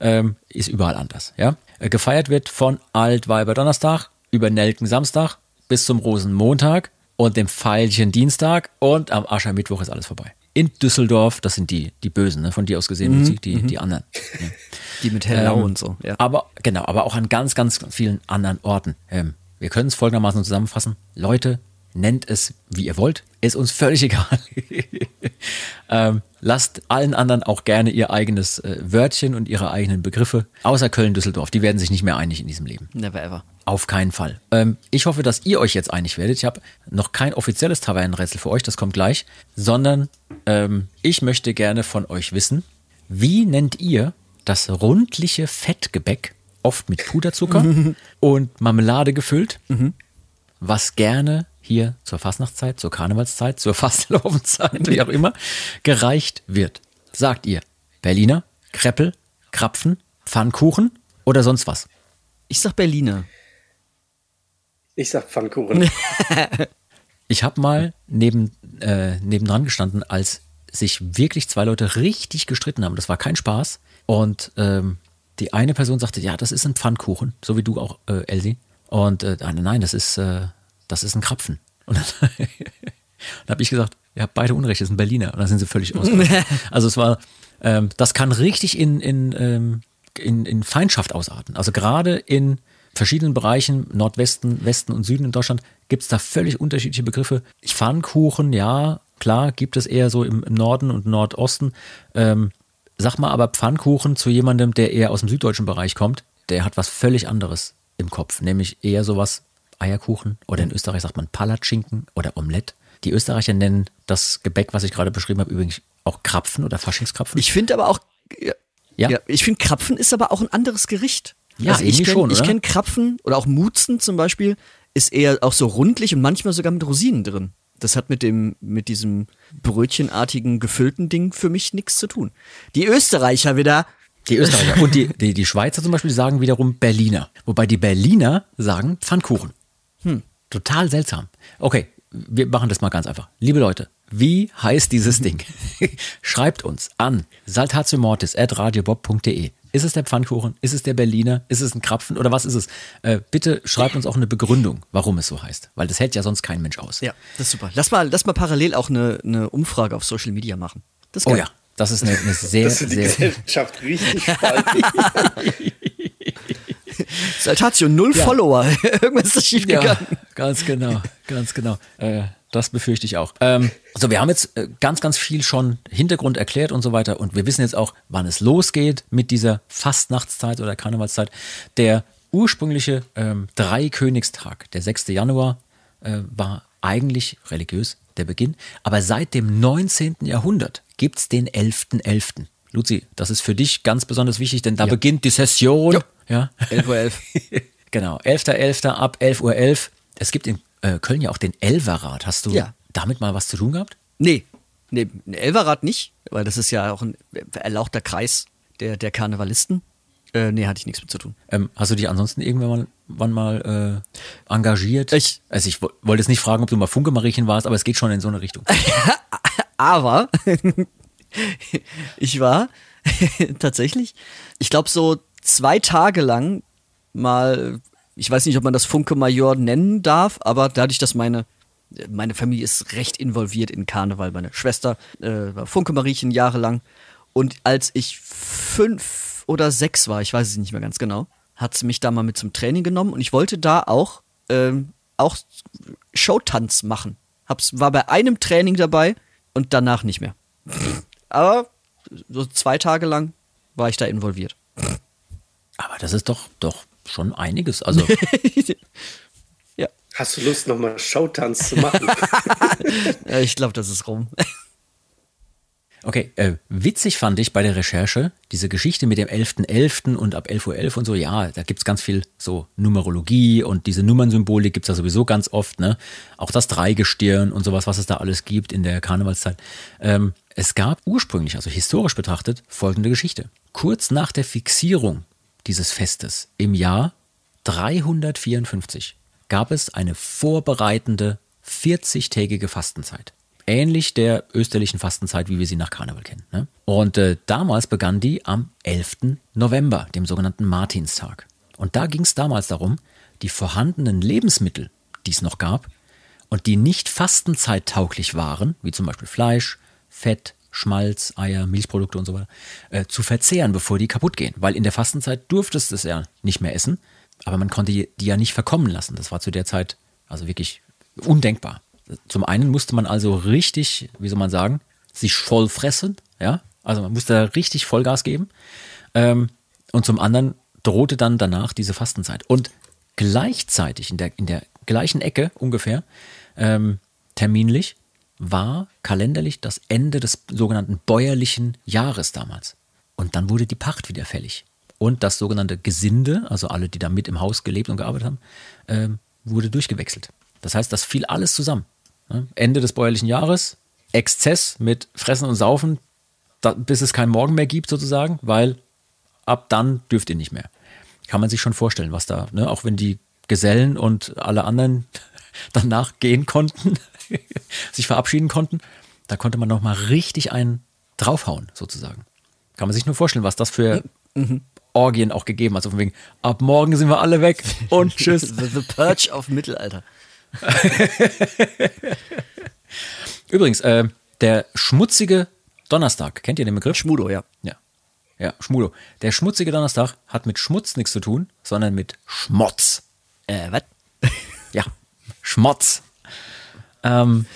ähm, ist überall anders. Ja? Gefeiert wird von Altweiber Donnerstag über Nelken Samstag bis zum Rosenmontag und dem Pfeilchen Dienstag und am Aschermittwoch ist alles vorbei. In Düsseldorf, das sind die, die Bösen, ne? von dir aus gesehen, mhm. die, die anderen. Ja. Die mit Hellau ähm, und so, ja. Aber, genau, aber auch an ganz, ganz vielen anderen Orten. Ähm, wir können es folgendermaßen zusammenfassen. Leute, nennt es, wie ihr wollt, ist uns völlig egal. ähm, lasst allen anderen auch gerne ihr eigenes äh, Wörtchen und ihre eigenen Begriffe, außer Köln, Düsseldorf. Die werden sich nicht mehr einig in diesem Leben. Never ever. Auf keinen Fall. Ähm, ich hoffe, dass ihr euch jetzt einig werdet. Ich habe noch kein offizielles Tavernenrätsel für euch, das kommt gleich, sondern ähm, ich möchte gerne von euch wissen, wie nennt ihr das rundliche Fettgebäck, oft mit Puderzucker und Marmelade gefüllt, mhm. was gerne hier zur Fastnachtszeit, zur Karnevalszeit, zur Fastlaufenzeit, wie auch immer, gereicht wird. Sagt ihr Berliner, Kreppel, Krapfen, Pfannkuchen oder sonst was? Ich sag Berliner. Ich sag Pfannkuchen. ich habe mal neben, äh, nebendran gestanden, als sich wirklich zwei Leute richtig gestritten haben. Das war kein Spaß. Und ähm, die eine Person sagte, ja, das ist ein Pfannkuchen, so wie du auch, äh, Elsie. Und äh, nein, das ist, äh, das ist ein Krapfen. Und dann, dann habe ich gesagt, ihr habt beide Unrecht, das ist ein Berliner. Und dann sind sie völlig aus. also es war, ähm, das kann richtig in, in, ähm, in, in Feindschaft ausarten. Also gerade in verschiedenen Bereichen, Nordwesten, Westen und Süden in Deutschland, gibt es da völlig unterschiedliche Begriffe. Pfannkuchen, ja, klar, gibt es eher so im, im Norden und Nordosten. Ähm, sag mal aber Pfannkuchen zu jemandem, der eher aus dem süddeutschen Bereich kommt, der hat was völlig anderes im Kopf, nämlich eher sowas Eierkuchen oder in Österreich sagt man Palatschinken oder Omelette. Die Österreicher nennen das Gebäck, was ich gerade beschrieben habe, übrigens auch Krapfen oder Faschingskrapfen. Ich finde aber auch, ja, ja. ich finde Krapfen ist aber auch ein anderes Gericht. Ja, also ich kenne kenn Krapfen oder auch Mutzen zum Beispiel, ist eher auch so rundlich und manchmal sogar mit Rosinen drin. Das hat mit dem, mit diesem brötchenartigen, gefüllten Ding für mich nichts zu tun. Die Österreicher wieder. Die Österreicher. Und die, die, die Schweizer zum Beispiel sagen wiederum Berliner. Wobei die Berliner sagen Pfannkuchen. Hm. Total seltsam. Okay, wir machen das mal ganz einfach. Liebe Leute, wie heißt dieses Ding? Schreibt uns an saltatiomortis.radiobob.de Ist es der Pfannkuchen? Ist es der Berliner? Ist es ein Krapfen oder was ist es? Äh, bitte schreibt uns auch eine Begründung, warum es so heißt, weil das hält ja sonst kein Mensch aus. Ja, das ist super. Lass mal, lass mal parallel auch eine, eine Umfrage auf Social Media machen. Das ist Oh geil. ja, das ist eine, eine sehr, Das ist die sehr. Gesellschaft richtig spalten. Saltatio, null Follower. Irgendwas ist schief Ja, gegangen. ganz genau, ganz genau. Äh, das befürchte ich auch. Ähm, so, wir haben jetzt äh, ganz, ganz viel schon Hintergrund erklärt und so weiter. Und wir wissen jetzt auch, wann es losgeht mit dieser Fastnachtszeit oder Karnevalszeit. Der ursprüngliche ähm, Dreikönigstag, der 6. Januar, äh, war eigentlich religiös der Beginn. Aber seit dem 19. Jahrhundert gibt's den 11.11. Luzi, das ist für dich ganz besonders wichtig, denn da beginnt die Session. Ja. Ja. 11 Uhr 11. Genau, 11.11. ab 11.11 Uhr. Es gibt in äh, Köln ja auch den Elverrat. Hast du Ja. damit mal was zu tun gehabt? Nee, nee, ein Elverrad nicht, weil das ist ja auch ein erlauchter Kreis der, der Karnevalisten. Äh, nee, hatte ich nichts mit zu tun. Ähm, hast du dich ansonsten irgendwann mal, wann mal äh, engagiert? Ich- also ich wo- wollte jetzt nicht fragen, ob du mal Funke-Mariechen warst, aber es geht schon in so eine Richtung. Aber ich war tatsächlich, ich glaube, so zwei Tage lang mal, ich weiß nicht, ob man das Funke Major nennen darf, aber dadurch, dass meine meine Familie ist recht involviert in Karneval. Meine Schwester äh, war Funke Mariechen jahrelang. Und als ich fünf oder sechs war, ich weiß es nicht mehr ganz genau, hat sie mich da mal mit zum Training genommen und ich wollte da auch, ähm, auch Showtanz machen. Hab's, war bei einem Training dabei und danach nicht mehr. Aber so zwei Tage lang war ich da involviert. Aber das ist doch, doch schon einiges. Also ja, Hast du Lust, nochmal Showtanz zu machen? ich glaube, das ist rum. Okay, äh, witzig fand ich bei der Recherche diese Geschichte mit dem 11.11. und ab 11.11 Uhr und so, ja, da gibt's ganz viel so Numerologie und diese Nummernsymbolik gibt's da sowieso ganz oft, ne? Auch das Dreigestirn und sowas, was es da alles gibt in der Karnevalszeit. Ähm, es gab ursprünglich, also historisch betrachtet, folgende Geschichte. Kurz nach der Fixierung dieses Festes im Jahr 354 gab es eine vorbereitende 40-tägige Fastenzeit. Ähnlich der österlichen Fastenzeit, wie wir sie nach Karneval kennen. Ne? Und äh, damals begann die am 11. November, dem sogenannten Martinstag. Und da ging es damals darum, die vorhandenen Lebensmittel, die es noch gab und die nicht fastenzeittauglich waren, wie zum Beispiel Fleisch, Fett, Schmalz, Eier, Milchprodukte und so weiter, äh, zu verzehren, bevor die kaputt gehen. Weil in der Fastenzeit durftest du es ja nicht mehr essen, aber man konnte die, ja nicht verkommen lassen. Das war zu der Zeit also wirklich undenkbar. Zum einen musste man also richtig, wie soll man sagen, sich voll fressen, ja, also man musste da richtig Vollgas geben. Ähm, und zum anderen drohte dann danach diese Fastenzeit. Und gleichzeitig, in der, in der gleichen Ecke ungefähr, ähm, terminlich, war kalenderlich das Ende des sogenannten bäuerlichen Jahres damals. Und dann wurde die Pacht wieder fällig. Und das sogenannte Gesinde, also alle, die da mit im Haus gelebt und gearbeitet haben, ähm, wurde durchgewechselt. Das heißt, das fiel alles zusammen. Ne? Ende des bäuerlichen Jahres, Exzess mit Fressen und Saufen, da, bis es keinen Morgen mehr gibt sozusagen, weil ab dann dürft ihr nicht mehr. Kann man sich schon vorstellen, was da, ne? auch wenn die Gesellen und alle anderen danach gehen konnten, sich verabschieden konnten, da konnte man nochmal richtig einen draufhauen sozusagen. Kann man sich nur vorstellen, was das für Orgien auch gegeben hat. So von wegen, ab morgen sind wir alle weg und tschüss. The, the Purge auf Mittelalter. Übrigens, äh, der schmutzige Donnerstag, kennt ihr den Begriff? Schmudo, ja. Ja. Ja, Schmudo. Der schmutzige Donnerstag hat mit Schmutz nichts zu tun, sondern mit Schmotz. Äh, was? Ja, Schmotz. Ähm,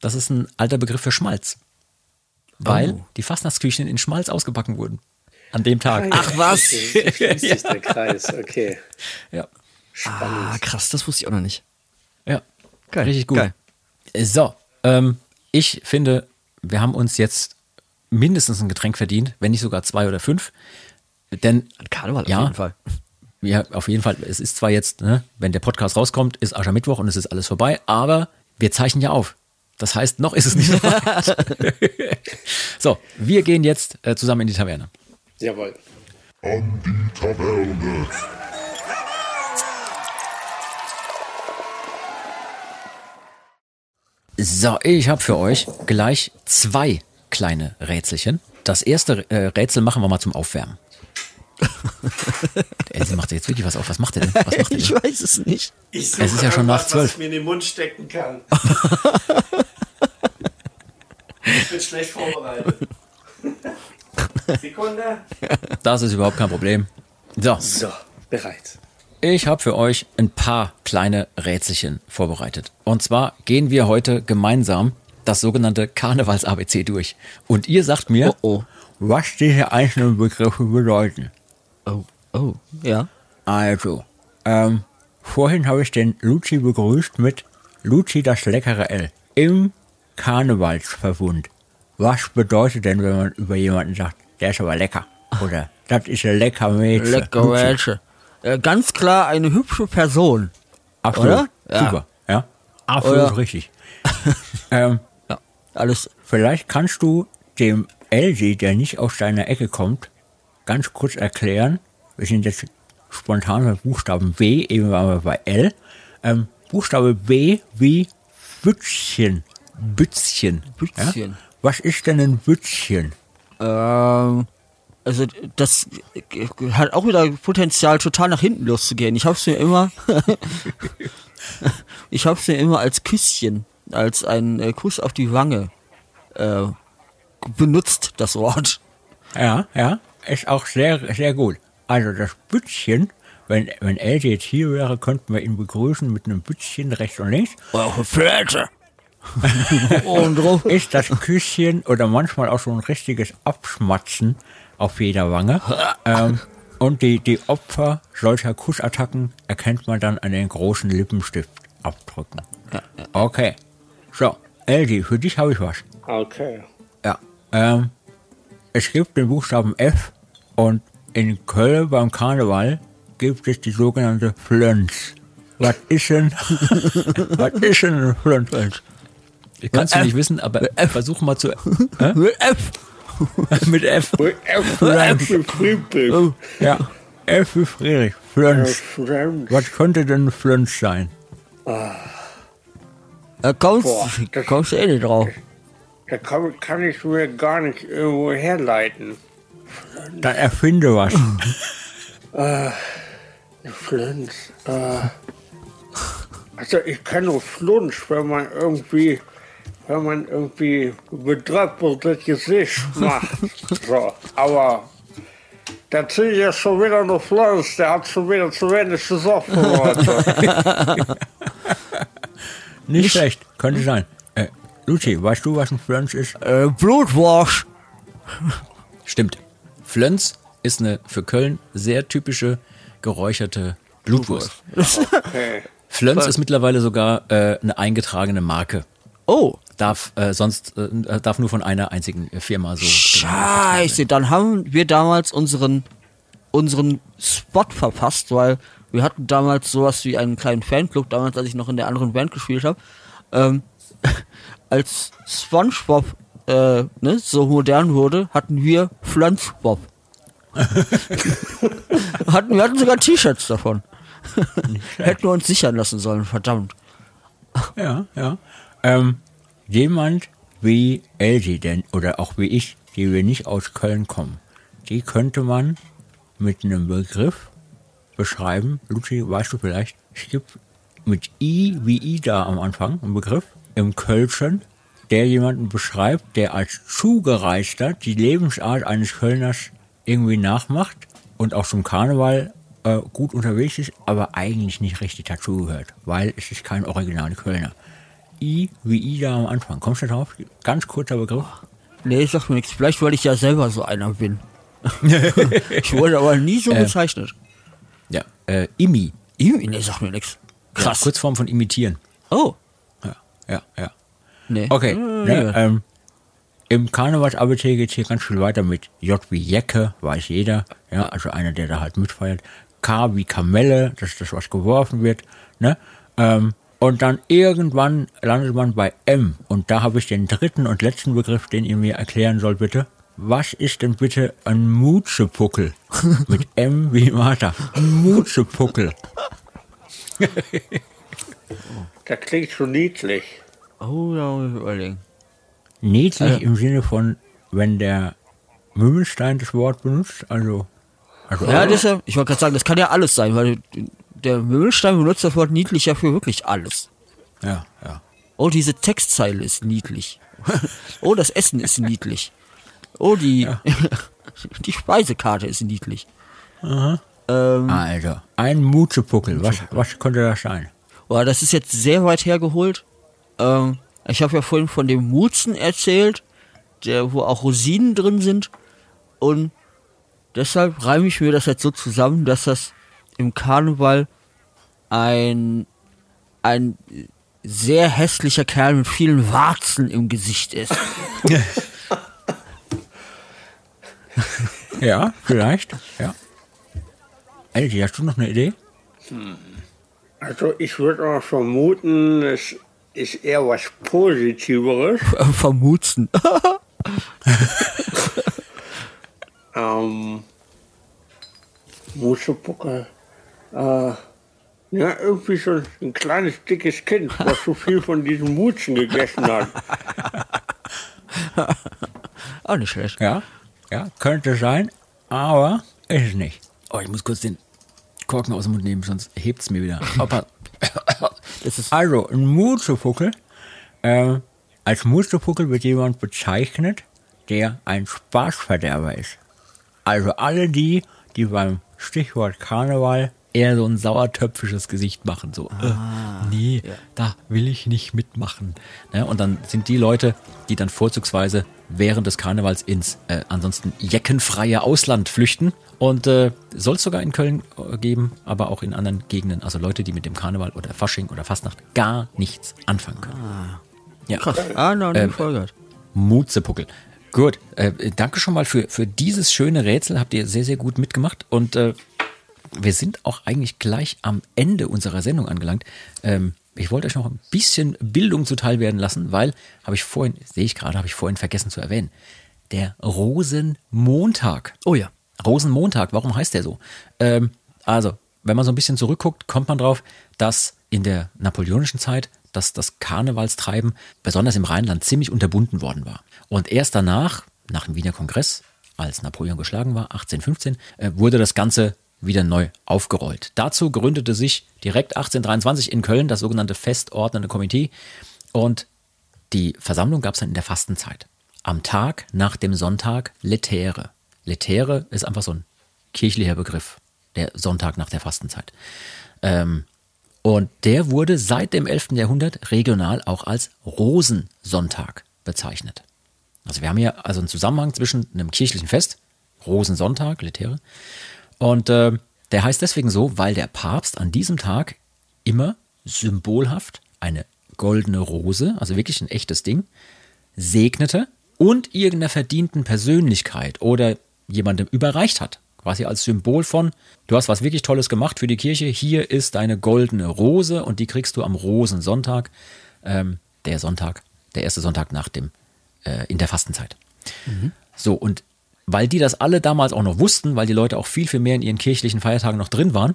das ist ein alter Begriff für Schmalz. Weil Oh. die Fastnachtsküchen in Schmalz ausgebacken wurden. An dem Tag. Ach was? Okay, sich der Kreis, okay. Ja. Ah, krass, das wusste ich auch noch nicht. Ja. Geil, Richtig gut. geil. So, ähm, ich finde, wir haben uns jetzt mindestens ein Getränk verdient, wenn nicht sogar zwei oder fünf. Denn An Karneval Ja. auf jeden Fall. Ja, auf jeden Fall. Es ist zwar jetzt, ne, wenn der Podcast rauskommt, ist Aschermittwoch und es ist alles vorbei, aber wir zeichnen ja auf. Das heißt, noch ist es nicht so weit. so, wir gehen jetzt äh, zusammen in die Taverne. Jawohl. An die Taverne. So, ich habe für euch gleich zwei kleine Rätselchen. Das erste äh, Rätsel machen wir mal zum Aufwärmen. Der Else macht jetzt wirklich was auf. Was macht er denn? Was macht er Ich denn? weiß es nicht. Ich Es ist ja schon nach zwölf. Was ich mir in den Mund stecken kann. ich bin schlecht vorbereitet. Sekunde. Das ist überhaupt kein Problem. So, So, bereit. ich habe für euch ein paar kleine Rätselchen vorbereitet. Und zwar gehen wir heute gemeinsam das sogenannte Karnevals-ABC durch. Und ihr sagt mir, Oh, oh. was diese einzelnen Begriffe bedeuten. Oh, oh, ja. Also, ähm, vorhin habe ich den Luci begrüßt mit Luci das leckere L. Im Karnevalsverbund. Was bedeutet denn, wenn man über jemanden sagt, der ist aber lecker? Oder das ist ein lecker Mädchen. Lecker welche. Äh, ganz klar eine hübsche Person. Absolut. Oder? Ja. Super. Ja. Absolut Oder? richtig. ähm, Ja, alles. vielleicht kannst du dem Elsie, der nicht aus deiner Ecke kommt, ganz kurz erklären, wir sind jetzt spontan bei Buchstaben W, eben waren wir bei L. Ähm, Buchstabe W wie Bützchen. Bützchen. Bützchen. Ja? Was ist denn ein Bützchen? Ähm, also das hat auch wieder Potenzial, total nach hinten loszugehen. Ich hab's mir immer, ich hab's mir immer als Küsschen, als ein äh, Kuss auf die Wange äh, benutzt, das Wort. Ja, ja, ist auch sehr, sehr gut. Also das Bützchen, wenn, wenn Elsie jetzt hier wäre, könnten wir ihn begrüßen mit einem Bützchen rechts und links. Fläche. Und drauf. ist das Küsschen oder manchmal auch so ein richtiges Abschmatzen auf jeder Wange. Ähm, und die, die Opfer solcher Kussattacken erkennt man dann an den großen Lippenstiftabdrücken. Okay. So, Eldi, für dich habe ich was. Okay. Ja. Ähm, es gibt den Buchstaben F und in Köln beim Karneval gibt es die sogenannte Flönz. Was ist denn, was ist denn ein Flönz? Kannst du F. nicht wissen, aber versuch mal zu, Mit F. mit F. Äpfel Friedrich. Ja. F wie Friedrich. Flönz. Was könnte denn ein Flönz sein? Da kommst, Boah, das- kommst du eh nicht drauf. Da kann, kann ich mir gar nicht irgendwo herleiten. Dann erfinde was. Flens. Äh, also ich kann nur Flunsch, wenn man irgendwie, wenn man irgendwie betröppeltes Gesicht macht. so, aber der zieht ja schon wieder eine Flens, der hat schon wieder zu wenig gesoffen heute. Nicht schlecht. Könnte sein. Luci, weißt du, was ein Flönz ist? Äh, Blutwurst. Stimmt. Flönz ist eine für Köln sehr typische geräucherte Blutwurst. Okay. Flönz ist mittlerweile sogar äh, eine eingetragene Marke. Oh, Darf äh, sonst äh, darf nur von einer einzigen Firma so. scheiße. Dann haben wir damals unseren, unseren Spot verpasst, weil wir hatten damals sowas wie einen kleinen Fanclub, damals, als ich noch in der anderen Band gespielt habe. Ähm, als Spongebob äh, ne, so modern wurde, hatten wir Flönzbob. hatten, wir hatten sogar T-Shirts davon. Hätten wir uns sichern lassen sollen, verdammt. Ja, ja. Ähm, jemand wie Elsie denn, oder auch wie ich, die wir nicht aus Köln kommen, die könnte man mit einem Begriff beschreiben. Luci, weißt du vielleicht, es gibt mit I wie Ida am Anfang einen Begriff im Kölschen, der jemanden beschreibt, der als Zugereister die Lebensart eines Kölners irgendwie nachmacht und auch zum Karneval äh, gut unterwegs ist, aber eigentlich nicht richtig dazugehört, weil es ist kein original Kölner. I wie Ida am Anfang. Kommst du drauf? Ganz kurzer Begriff. Nee, ich sag mir nichts. Vielleicht, weil ich ja selber so einer bin. ich wurde aber nie so bezeichnet. Ja. Äh, Imi. Ihm? Nee, sag mir nichts. Ja, Krass. Kurzform von imitieren. Oh. Ja, ja, ja. Nee. Okay. Äh, Ne, ähm, Im Karnevals-ABC geht hier ganz viel weiter mit J wie Jecke, weiß jeder. Ja, also einer, der da halt mitfeiert. K wie Kamelle, das ist das, was geworfen wird. Ne? Ähm, und dann irgendwann landet man bei M. Und da habe ich den dritten und letzten Begriff, den ihr mir erklären sollt, bitte. Was ist denn bitte ein Mutschepuckel? Mit M wie Martha. Mutschepuckel. Das klingt schon niedlich. Oh, da muss ich überlegen. Niedlich Also- im Sinne von, wenn der Mümmelstein das Wort benutzt, also Also, Ja, deshalb, ich wollte gerade sagen, das kann ja alles sein, weil der Mümmelstein benutzt das Wort niedlich ja für wirklich alles. ja, ja. Oh, diese Textzeile ist niedlich. oh, das Essen ist niedlich. Oh, die, die Speisekarte ist niedlich. Ähm, Also, ein Mutzepuckel, was, was könnte das sein? Boah, das ist jetzt sehr weit hergeholt. Ähm, ich habe ja vorhin von dem Mutzen erzählt, der, wo auch Rosinen drin sind. Und deshalb reime ich mir das jetzt so zusammen, dass das im Karneval ein, ein sehr hässlicher Kerl mit vielen Warzen im Gesicht ist. Ja, vielleicht, ja. Elke, hast du noch eine Idee? Also ich würde mal vermuten, es ist eher was Positiveres. Vermutzen. Ähm, Muschepuckel. Äh, ja, irgendwie so ein kleines, dickes Kind, was so viel von diesen Mutschen gegessen hat. Auch nicht schlecht. Ja, ja, könnte sein, aber ist es nicht. Oh, ich muss kurz den Korken aus dem Mund nehmen, sonst hebt es mir wieder. Opa. Das ist Also, ein Mutzepuckel. Äh, als Mutzepuckel wird jemand bezeichnet, der ein Spaßverderber ist. Also alle die, die beim Stichwort Karneval eher so ein sauertöpfisches Gesicht machen. So, äh, nee, da will ich nicht mitmachen. Ne? Und dann sind die Leute, die dann vorzugsweise während des Karnevals ins äh, ansonsten jeckenfreie Ausland flüchten. Und äh, soll es sogar in Köln äh, geben, aber auch in anderen Gegenden. Also Leute, die mit dem Karneval oder Fasching oder Fastnacht gar nichts anfangen können. Ja. krass. Ah, nie Ähm. Mutzepuckel. Gut, äh, danke schon mal für, für dieses schöne Rätsel. Habt ihr sehr, sehr gut mitgemacht. Und äh, wir sind auch eigentlich gleich am Ende unserer Sendung angelangt. Ähm, ich wollte euch noch ein bisschen Bildung zuteil werden lassen, weil, habe ich vorhin, sehe ich gerade, habe ich vorhin vergessen zu erwähnen, der Rosenmontag. Oh ja. Rosenmontag, warum heißt der so? Ähm, also, wenn man so ein bisschen zurückguckt, kommt man drauf, dass in der napoleonischen Zeit dass das Karnevalstreiben, besonders im Rheinland, ziemlich unterbunden worden war. Und erst danach, nach dem Wiener Kongress, als Napoleon geschlagen war, 1815, äh, wurde das Ganze wieder neu aufgerollt. Dazu gründete sich direkt 1823 in Köln das sogenannte Festordnende Komitee und die Versammlung gab es dann in der Fastenzeit. Am Tag nach dem Sonntag Letäre. Letäre ist einfach so ein kirchlicher Begriff, der Sonntag nach der Fastenzeit. Ähm, und der wurde seit dem 11. Jahrhundert regional auch als Rosensonntag bezeichnet. Also wir haben hier also einen Zusammenhang zwischen einem kirchlichen Fest, Rosensonntag, Letäre, und äh, der heißt deswegen so, weil der Papst an diesem Tag immer symbolhaft eine goldene Rose, also wirklich ein echtes Ding, segnete und irgendeiner verdienten Persönlichkeit oder jemandem überreicht hat. Quasi als Symbol von, du hast was wirklich Tolles gemacht für die Kirche, hier ist deine goldene Rose und die kriegst du am Rosensonntag, ähm, der Sonntag, der erste Sonntag nach dem, äh, in der Fastenzeit. So, und weil die das alle damals auch noch wussten, weil die Leute auch viel, viel mehr in ihren kirchlichen Feiertagen noch drin waren,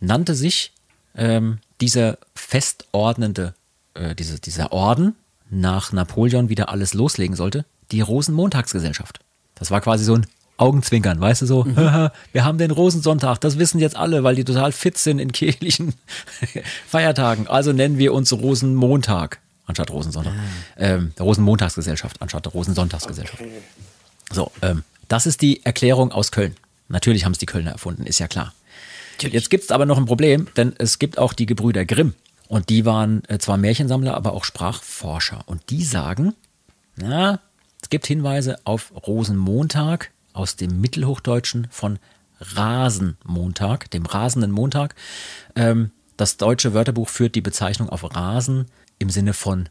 nannte sich ähm, dieser festordnende, äh, diese, dieser Orden nach Napoleon wieder alles loslegen sollte, die Rosenmontagsgesellschaft. Das war quasi so ein Augenzwinkern, weißt du so, "Haha, wir haben den Rosensonntag, das wissen jetzt alle, weil die total fit sind in kirchlichen Feiertagen. Also nennen wir uns Rosenmontag anstatt Rosensonntag. Ähm, Rosenmontagsgesellschaft anstatt der Rosensonntagsgesellschaft. So, ähm, das ist die Erklärung aus Köln. Natürlich haben es die Kölner erfunden, ist ja klar. Jetzt gibt es aber noch ein Problem, denn es gibt auch die Gebrüder Grimm. Und die waren äh, zwar Märchensammler, aber auch Sprachforscher. Und die sagen, na, es gibt Hinweise auf Rosenmontag aus dem Mittelhochdeutschen von Rasenmontag, dem rasenden Montag. Ähm, das deutsche Wörterbuch führt die Bezeichnung auf Rasen im Sinne von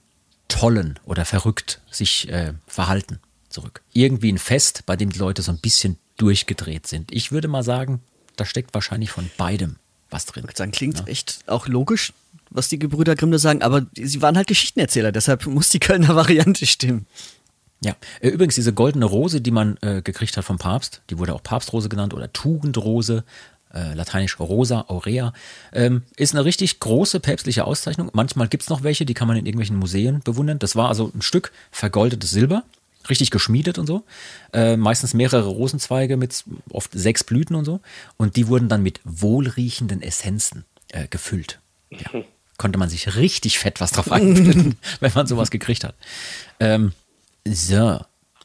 tollen oder verrückt sich äh, verhalten zurück. Irgendwie ein Fest, bei dem die Leute so ein bisschen durchgedreht sind. Ich würde mal sagen, da steckt wahrscheinlich von beidem was drin. Dann klingt echt auch logisch, was die Gebrüder Grimm da sagen, aber sie waren halt Geschichtenerzähler, deshalb muss die Kölner Variante stimmen. Ja, Äh, übrigens diese goldene Rose, die man äh, gekriegt hat vom Papst, die wurde auch Papstrose genannt oder Tugendrose, äh, lateinisch Rosa aurea, ähm, ist eine richtig große päpstliche Auszeichnung. Manchmal gibt's noch welche, die kann man in irgendwelchen Museen bewundern. Das war also ein Stück vergoldetes Silber, richtig geschmiedet und so. Äh, meistens mehrere Rosenzweige mit oft sechs Blüten und so. Und die wurden dann mit wohlriechenden Essenzen äh, gefüllt. Ja. Konnte man sich richtig fett was drauf einbilden, wenn man sowas gekriegt hat. Ähm, so.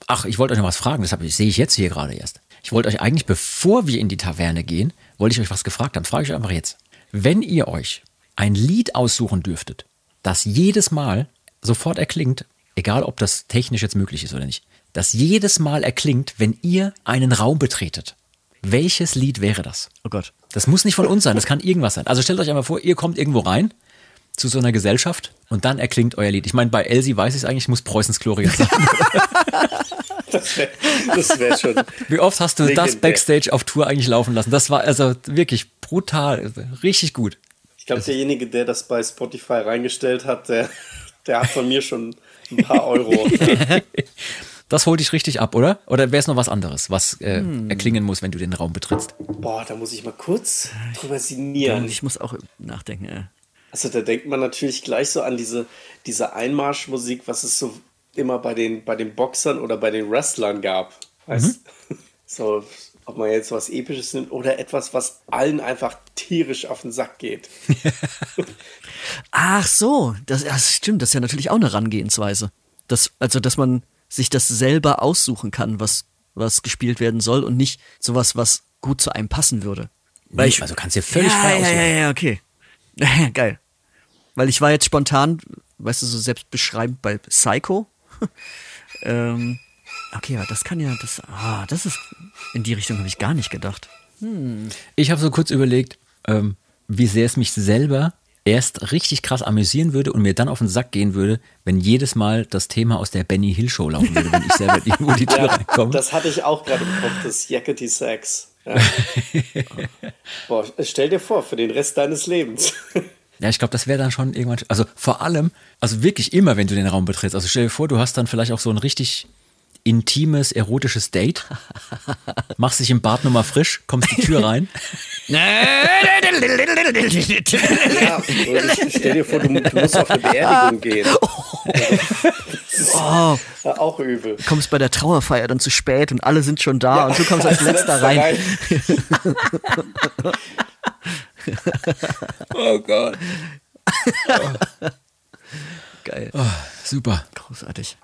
Ach, ich wollte euch noch was fragen, das, das sehe ich jetzt hier gerade erst. Ich wollte euch eigentlich, bevor wir in die Taverne gehen, wollte ich euch was gefragt haben. Frage ich euch einfach jetzt. Wenn ihr euch ein Lied aussuchen dürftet, das jedes Mal sofort erklingt, egal ob das technisch jetzt möglich ist oder nicht, das jedes Mal erklingt, wenn ihr einen Raum betretet. Welches Lied wäre das? Oh Gott. Das muss nicht von uns sein, das kann irgendwas sein. Also stellt euch einmal vor, ihr kommt irgendwo rein zu so einer Gesellschaft und dann erklingt euer Lied. Ich meine, bei Elsie weiß ich es eigentlich, muss Preußens Gloria sein. Das wäre wär schon. Wie oft hast du das. Backstage auf Tour eigentlich laufen lassen? Das war also wirklich brutal, richtig gut. Ich glaube, derjenige, der das bei Spotify reingestellt hat, der, der hat von mir schon ein paar Euro. Ja. Das holt dich richtig ab, oder? Oder wäre es noch was anderes, was äh, erklingen muss, wenn du den Raum betrittst? Boah, da muss ich mal kurz drüber sinnieren. Ich muss auch nachdenken. Äh. Also da denkt man natürlich gleich so an diese, diese Einmarschmusik, was es so immer bei den, bei den Boxern oder bei den Wrestlern gab. Weißt So, ob man jetzt was Episches nimmt oder etwas, was allen einfach tierisch auf den Sack geht. Ach so, das, das stimmt, das ist ja natürlich auch eine Herangehensweise. Das, also, dass man sich das selber aussuchen kann, was, was gespielt werden soll und nicht sowas, was gut zu einem passen würde. Weil ich, also kannst dir völlig ja, frei ja, aussuchen. ja, ja, okay. Geil. Weil ich war jetzt spontan, weißt du, so selbst beschreibend bei Psycho. ähm, okay, aber das kann ja, das, ah, das ist, in die Richtung habe ich gar nicht gedacht. Ich habe so kurz überlegt, ähm, wie sehr es mich selber erst richtig krass amüsieren würde und mir dann auf den Sack gehen würde, wenn jedes Mal das Thema aus der Benny Hill Show laufen würde, wenn ich selber irgendwo die Tür Ja, reinkomme. das hatte ich auch gerade im Kopf, das Yakety Sax. Ja. Boah, stell dir vor, für den Rest deines Lebens. Ja, ich glaube, das wäre dann schon irgendwann. Also vor allem, also wirklich immer, wenn du den Raum betrittst. Also stell dir vor, du hast dann vielleicht auch so ein richtig intimes, erotisches Date. Machst dich im Bad nochmal frisch, kommst die Tür rein. Ja, stell dir vor, du, du musst auf eine Beerdigung gehen. Das ist Oh, ja auch übel. kommst bei der Trauerfeier dann zu spät und alle sind schon da und du kommst als letzter rein. Oh Gott. Geil. Super. Großartig.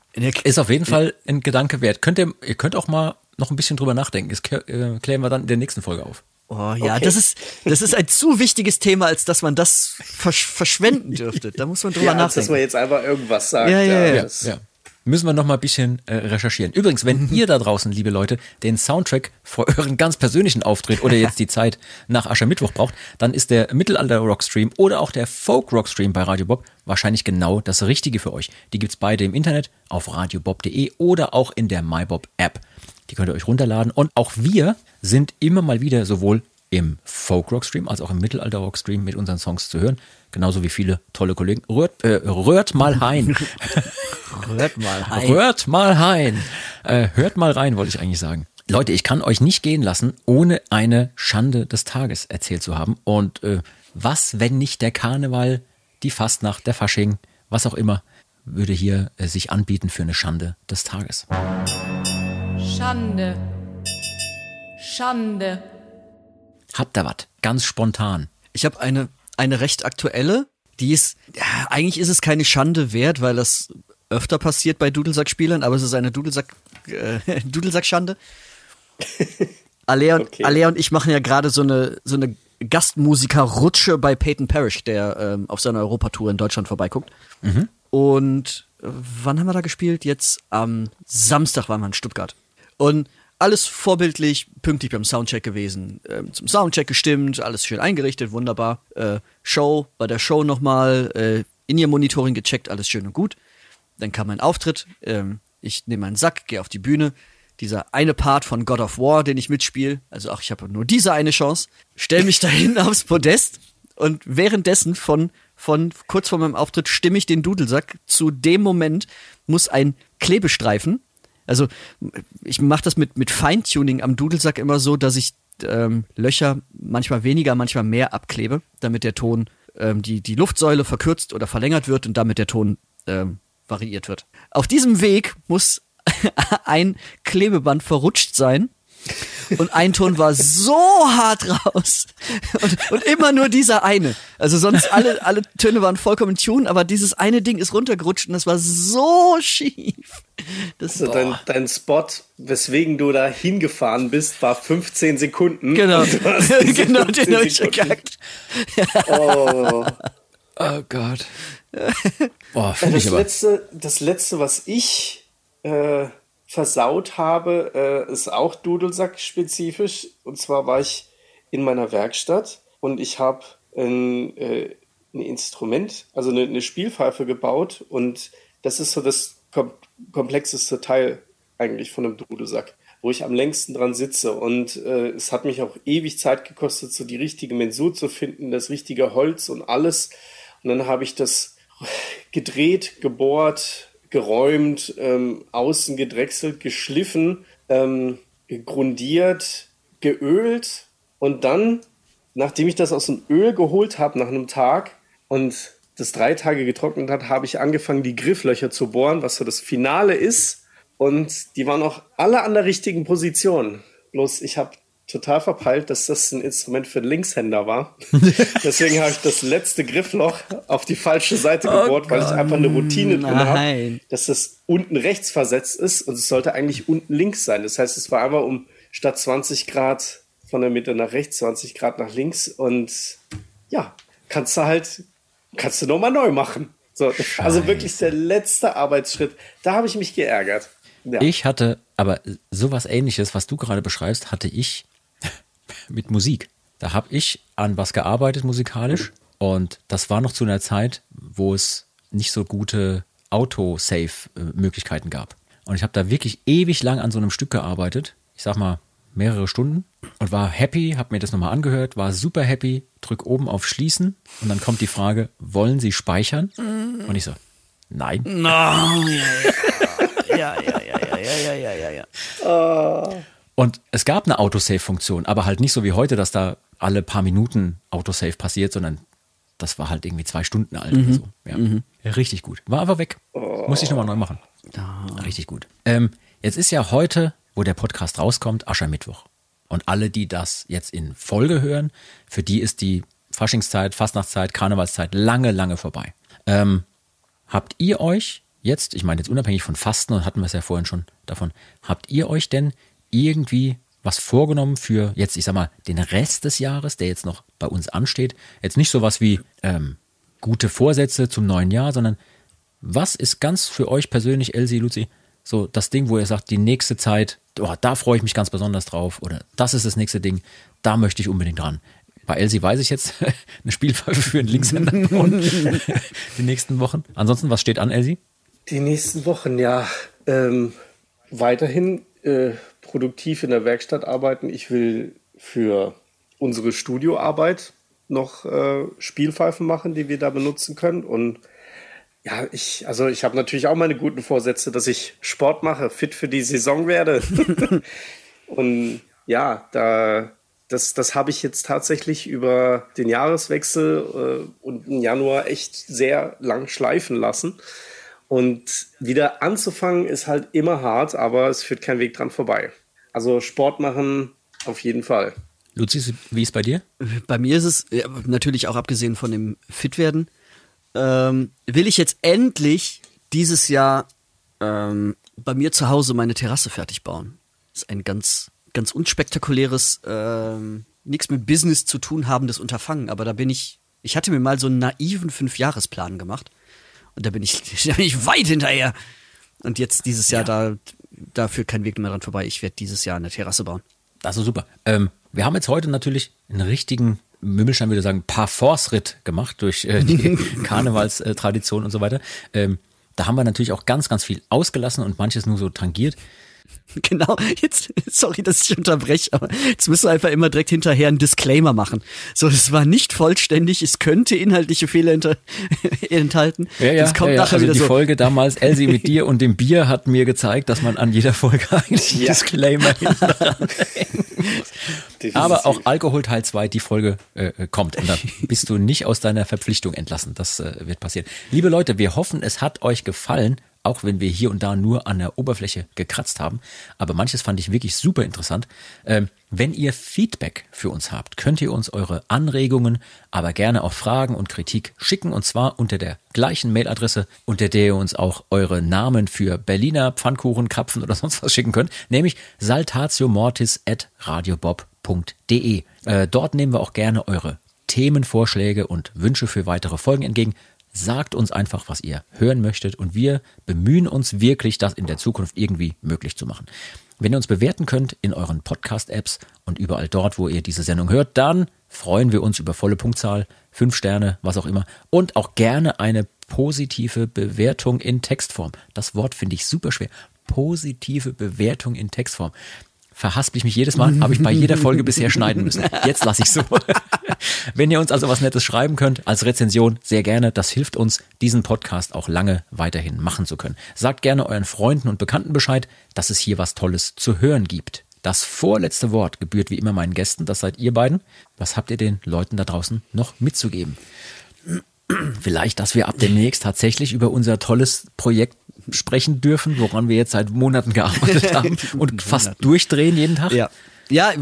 Ist auf jeden Fall ein Gedanke wert. Könnt ihr, ihr könnt auch mal noch ein bisschen drüber nachdenken. Das äh, klären wir dann in der nächsten Folge auf. Oh ja, Okay. das ist das ist ein zu wichtiges Thema, als dass man das versch verschwenden dürfte. Da muss man drüber Ja, als dass nachdenken. man jetzt einfach irgendwas sagt. Ja, ja, ja. das- Ja. Müssen wir noch mal ein bisschen äh, recherchieren. Übrigens, wenn ihr da draußen, liebe Leute, den Soundtrack für euren ganz persönlichen Auftritt oder jetzt die Zeit nach Aschermittwoch braucht, dann ist der Mittelalter-Rockstream oder auch der Folk-Rockstream bei Radio Bob wahrscheinlich genau das Richtige für euch. Die gibt's beide im Internet auf radiobob.de oder auch in der MyBob-App. Die könnt ihr euch runterladen. Und auch wir sind immer mal wieder sowohl im Folk-Rock-Stream als auch im Mittelalter-Rock-Stream mit unseren Songs zu hören. Genauso wie viele tolle Kollegen. Rührt, äh, rührt mal hein. Hört mal. Hi. Hört mal rein. Äh, hört mal rein, wollte ich eigentlich sagen. Leute, ich kann euch nicht gehen lassen, ohne eine Schande des Tages erzählt zu haben. Und äh, was, wenn nicht der Karneval, die Fastnacht, der Fasching, was auch immer, würde hier äh, sich anbieten für eine Schande des Tages. Schande. Schande. Habt ihr was? Ganz spontan. Ich habe eine eine recht aktuelle, die ist ja, eigentlich ist es keine Schande wert, weil das öfter passiert bei Dudelsack-Spielern, aber es ist eine Dudelsack äh, Dudelsack-Schande. Alea, und, Okay. Alea und ich machen ja gerade so eine so eine Gastmusiker-Rutsche bei Peyton Parrish, der ähm, auf seiner Europatour in Deutschland vorbeiguckt. Und äh, wann haben wir da gespielt? Jetzt am Samstag waren wir in Stuttgart. Und alles vorbildlich, pünktlich beim Soundcheck gewesen. Ähm, zum Soundcheck gestimmt, alles schön eingerichtet, wunderbar. Äh, Show, bei der Show nochmal äh, in ihr Monitoring gecheckt, alles schön und gut. Dann kam mein Auftritt. Ähm, ich nehme meinen Sack, gehe auf die Bühne. Dieser eine Part von God of War, den ich mitspiele, also ach, ich habe nur diese eine Chance, stell mich dahin aufs Podest und währenddessen von, von kurz vor meinem Auftritt stimme ich den Dudelsack. Zu dem Moment muss ein Klebestreifen, also ich mache das mit, mit Feintuning am Dudelsack immer so, dass ich ähm, Löcher manchmal weniger, manchmal mehr abklebe, damit der Ton, ähm, die, die Luftsäule verkürzt oder verlängert wird und damit der Ton ähm, variiert wird. Auf diesem Weg muss ein Klebeband verrutscht sein. Und ein Ton war so hart raus. Und, und immer nur dieser eine. Also sonst alle, alle Töne waren vollkommen tune, aber dieses eine Ding ist runtergerutscht und das war so schief. Das, Also dein, dein Spot, weswegen du da hingefahren bist, war 15 Sekunden. genau, genau, den 15 habe ich verkackt. Oh. Oh Gott. Boah, Das letzte, das letzte, was ich äh, versaut habe, äh, ist auch Dudelsack-spezifisch. Und zwar war ich in meiner Werkstatt und ich habe ein, äh, ein Instrument, also eine, eine Spielpfeife gebaut. Und das ist so das kom komplexeste Teil eigentlich von einem Dudelsack, wo ich am längsten dran sitze. Und äh, es hat mich auch ewig Zeit gekostet, so die richtige Mensur zu finden, das richtige Holz und alles. Und dann habe ich das gedreht, gebohrt, geräumt, ähm, außen gedrechselt, geschliffen, ähm, grundiert, geölt und dann, nachdem ich das aus dem Öl geholt habe nach einem Tag und das drei Tage getrocknet hat, habe ich angefangen, die Grifflöcher zu bohren, was so das Finale ist. Und die waren auch alle an der richtigen Position. Bloß ich habe total verpeilt, dass das ein Instrument für Linkshänder war. Deswegen habe ich das letzte Griffloch auf die falsche Seite gebohrt, weil ich einfach eine Routine drin habe, dass das unten rechts versetzt ist und es sollte eigentlich unten links sein. Das heißt, es war einfach um statt 20 Grad von der Mitte nach rechts, 20 Grad nach links und ja, kannst du halt, kannst du nochmal neu machen. So, also wirklich der letzte Arbeitsschritt. Da habe ich mich geärgert. Ja. Ich hatte, aber sowas ähnliches, was du gerade beschreibst, hatte ich mit Musik. Da habe ich an was gearbeitet musikalisch und das war noch zu einer Zeit, wo es nicht so gute Auto-Save-Möglichkeiten gab. Und ich habe da wirklich ewig lang an so einem Stück gearbeitet. Ich sag mal mehrere Stunden und war happy, habe mir das nochmal angehört, war super happy, drück oben auf Schließen und dann kommt die Frage, wollen Sie speichern? Und ich so, nein. No, ja, ja, ja, ja, ja, ja, ja, ja, ja, ja. Und es gab eine Autosave-Funktion, aber halt nicht so wie heute, dass da alle paar Minuten Autosave passiert, sondern das war halt irgendwie zwei Stunden alt oder so. Ja. Richtig gut. War aber weg. Muss ich nochmal neu machen. Richtig gut. Ähm, jetzt ist ja heute, wo der Podcast rauskommt, Aschermittwoch. Und alle, die das jetzt in Folge hören, für die ist die Faschingszeit, Fastnachtszeit, Karnevalszeit lange, lange vorbei. Ähm, habt ihr euch jetzt, ich meine jetzt unabhängig von Fasten, und hatten wir es ja vorhin schon davon, habt ihr euch denn irgendwie was vorgenommen für jetzt, ich sag mal, den Rest des Jahres, der jetzt noch bei uns ansteht? Jetzt nicht sowas wie ähm, gute Vorsätze zum neuen Jahr, sondern was ist ganz für euch persönlich, Elsie, Luzi, so das Ding, wo ihr sagt, die nächste Zeit, oh, da freue ich mich ganz besonders drauf oder das ist das nächste Ding, da möchte ich unbedingt dran. Bei Elsie weiß ich jetzt eine Spielpfeife für einen Linkshänder und die nächsten Wochen. Ansonsten, was steht an, Elsie? Die nächsten Wochen, ja. Ähm, weiterhin äh, produktiv in der Werkstatt arbeiten. Ich will für unsere Studioarbeit noch äh, Spielpfeifen machen, die wir da benutzen können. Und ja, ich, also ich habe natürlich auch meine guten Vorsätze, dass ich Sport mache, fit für die Saison werde. Und ja, da, das, das habe ich jetzt tatsächlich über den Jahreswechsel äh, und den Januar echt sehr lang schleifen lassen. Und wieder anzufangen ist halt immer hart, aber es führt kein Weg dran vorbei. Also Sport machen auf jeden Fall. Luzi, wie ist bei dir? Bei mir ist es, ja, natürlich auch abgesehen von dem Fitwerden, ähm, will ich jetzt endlich dieses Jahr ähm, bei mir zu Hause meine Terrasse fertig bauen. Das ist ein ganz, ganz unspektakuläres, ähm, nichts mit Business zu tun habendes Unterfangen, aber da bin ich, ich hatte mir mal so einen naiven Fünfjahresplan gemacht und da bin ich, da bin ich weit hinterher. Und jetzt dieses Jahr, da, da führt kein Weg mehr dran vorbei. Ich werde dieses Jahr eine Terrasse bauen. Das ist super. Ähm, wir haben jetzt heute natürlich einen richtigen, Mümmelstein würde sagen, Parforce-Ritt gemacht durch äh, die Karnevalstradition und so weiter. Ähm, da haben wir natürlich auch ganz, ganz viel ausgelassen und manches nur so tangiert. Genau, jetzt, sorry, dass ich unterbreche, aber jetzt müssen wir einfach immer direkt hinterher einen Disclaimer machen. So, das war nicht vollständig, es könnte inhaltliche Fehler hinter, enthalten. das kommt ja, ja. nachher Also wieder die so. Folge damals, Elsie mit dir und dem Bier hat mir gezeigt, dass man an jeder Folge eigentlich einen Ja. Disclaimer. Aber auch Alkohol Teil 2, die Folge äh, äh, kommt. Und dann bist du nicht aus deiner Verpflichtung entlassen. Das äh, wird passieren. Liebe Leute, wir hoffen, es hat euch gefallen. Auch wenn wir hier und da nur an der Oberfläche gekratzt haben. Aber manches fand ich wirklich super interessant. Ähm, wenn ihr Feedback für uns habt, könnt ihr uns eure Anregungen, aber gerne auch Fragen und Kritik schicken und zwar unter der gleichen Mailadresse, unter der ihr uns auch eure Namen für Berliner Pfannkuchen, Krapfen oder sonst was schicken könnt, nämlich saltatiomortis@radiobob.de. Äh, dort nehmen wir auch gerne eure Themenvorschläge und Wünsche für weitere Folgen entgegen. Sagt uns einfach, was ihr hören möchtet und wir bemühen uns wirklich, das in der Zukunft irgendwie möglich zu machen. Wenn ihr uns bewerten könnt in euren Podcast-Apps und überall dort, wo ihr diese Sendung hört, dann freuen wir uns über volle Punktzahl, fünf Sterne, was auch immer und auch gerne eine positive Bewertung in Textform. Das Wort finde ich super schwer. Positive Bewertung in Textform verhaspel ich mich jedes Mal, habe ich bei jeder Folge bisher schneiden müssen. Jetzt lasse ich so. Wenn ihr uns also was Nettes schreiben könnt als Rezension, sehr gerne. Das hilft uns, diesen Podcast auch lange weiterhin machen zu können. Sagt gerne euren Freunden und Bekannten Bescheid, dass es hier was Tolles zu hören gibt. Das vorletzte Wort gebührt wie immer meinen Gästen, das seid ihr beiden. Was habt ihr den Leuten da draußen noch mitzugeben? Vielleicht, dass wir ab demnächst tatsächlich über unser tolles Projekt sprechen dürfen, woran wir jetzt seit Monaten gearbeitet haben und fast durchdrehen jeden Tag. Ja. Ja,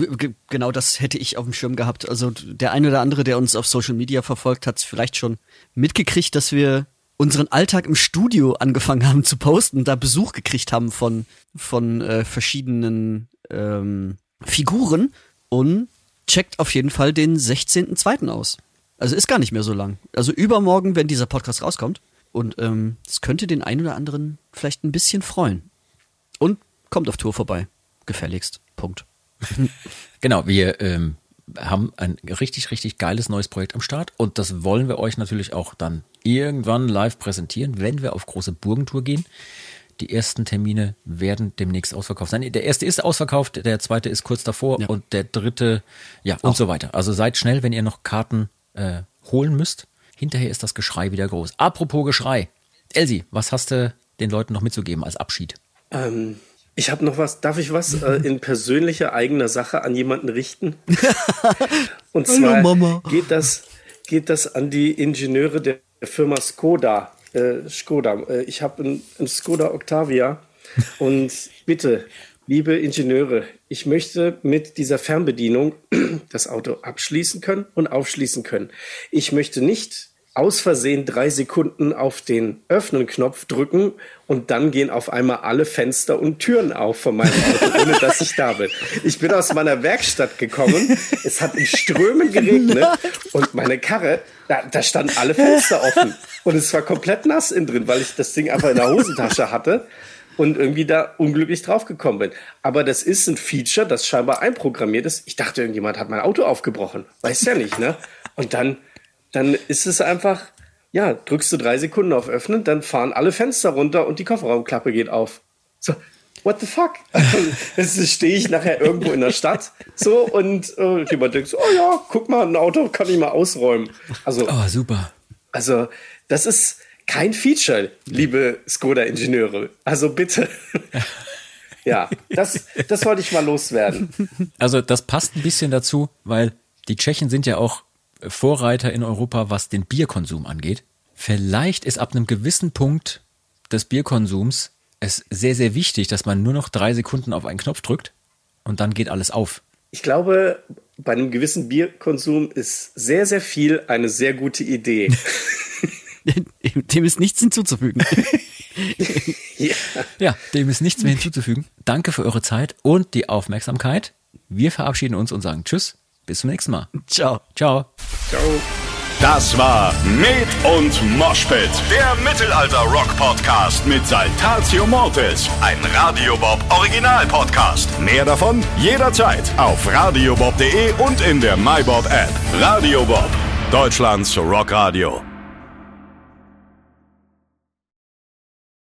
genau das hätte ich auf dem Schirm gehabt. Also der eine oder andere, der uns auf Social Media verfolgt, hat vielleicht schon mitgekriegt, dass wir unseren Alltag im Studio angefangen haben zu posten, da Besuch gekriegt haben von, von äh, verschiedenen ähm, Figuren und checkt auf jeden Fall den 16.02. aus. Also ist gar nicht mehr so lang. Also übermorgen, wenn dieser Podcast rauskommt. Und ähm, es könnte den einen oder anderen vielleicht ein bisschen freuen. Und kommt auf Tour vorbei. Gefälligst. Punkt. genau, wir ähm, haben ein richtig, richtig geiles neues Projekt am Start und das wollen wir euch natürlich auch dann irgendwann live präsentieren, wenn wir auf große Burgentour gehen. Die ersten Termine werden demnächst ausverkauft sein. Der erste ist ausverkauft, der zweite ist kurz davor ja. und der dritte, ja, und auch. so weiter. Also seid schnell, wenn ihr noch Karten äh, holen müsst. Hinterher ist das Geschrei wieder groß. Apropos Geschrei. Elsie, was hast du den Leuten noch mitzugeben als Abschied? Ähm, ich habe noch was. Darf ich was äh, in persönlicher eigener Sache an jemanden richten? Und zwar Hallo, geht das geht das an die Ingenieure der Firma Skoda. Äh, Skoda. Äh, ich habe einen Skoda Octavia und bitte Liebe Ingenieure, ich möchte mit dieser Fernbedienung das Auto abschließen können und aufschließen können. Ich möchte nicht aus Versehen drei Sekunden auf den Öffnen-Knopf drücken und dann gehen auf einmal alle Fenster und Türen auf von meinem Auto, ohne dass ich da bin. Ich bin aus meiner Werkstatt gekommen, es hat in Strömen geregnet und meine Karre, da, da standen alle Fenster offen und es war komplett nass innen drin, weil ich das Ding einfach in der Hosentasche hatte und irgendwie da unglücklich draufgekommen bin. Aber das ist ein Feature, das scheinbar einprogrammiert ist. Ich dachte, irgendjemand hat mein Auto aufgebrochen. Weiß ja nicht, ne? Und dann, dann ist es einfach, ja, drückst du drei Sekunden auf Öffnen, dann fahren alle Fenster runter und die Kofferraumklappe geht auf. So, what the fuck? Jetzt stehe ich nachher irgendwo in der Stadt so und äh, jemand denkt so, oh ja, guck mal, ein Auto kann ich mal ausräumen. Also, oh, super. Also, das ist, kein Feature, liebe Skoda-Ingenieure. Also bitte. ja, das, das wollte ich mal loswerden. Also das passt ein bisschen dazu, weil die Tschechen sind ja auch Vorreiter in Europa, was den Bierkonsum angeht. Vielleicht ist ab einem gewissen Punkt des Bierkonsums es sehr, sehr wichtig, dass man nur noch drei Sekunden auf einen Knopf drückt und dann geht alles auf. Ich glaube, bei einem gewissen Bierkonsum ist sehr, sehr viel eine sehr gute Idee. Dem ist nichts hinzuzufügen. ja. ja, dem ist nichts mehr hinzuzufügen. Danke für eure Zeit und die Aufmerksamkeit. Wir verabschieden uns und sagen Tschüss. Bis zum nächsten Mal. Ciao. Ciao. Ciao. Das war Med und Moshpit, der Mittelalter-Rock-Podcast mit Saltatio Mortis, ein Radiobob Original-Podcast. Mehr davon jederzeit auf radiobob.de und in der MyBob-App. Radio Bob, Deutschlands Rockradio.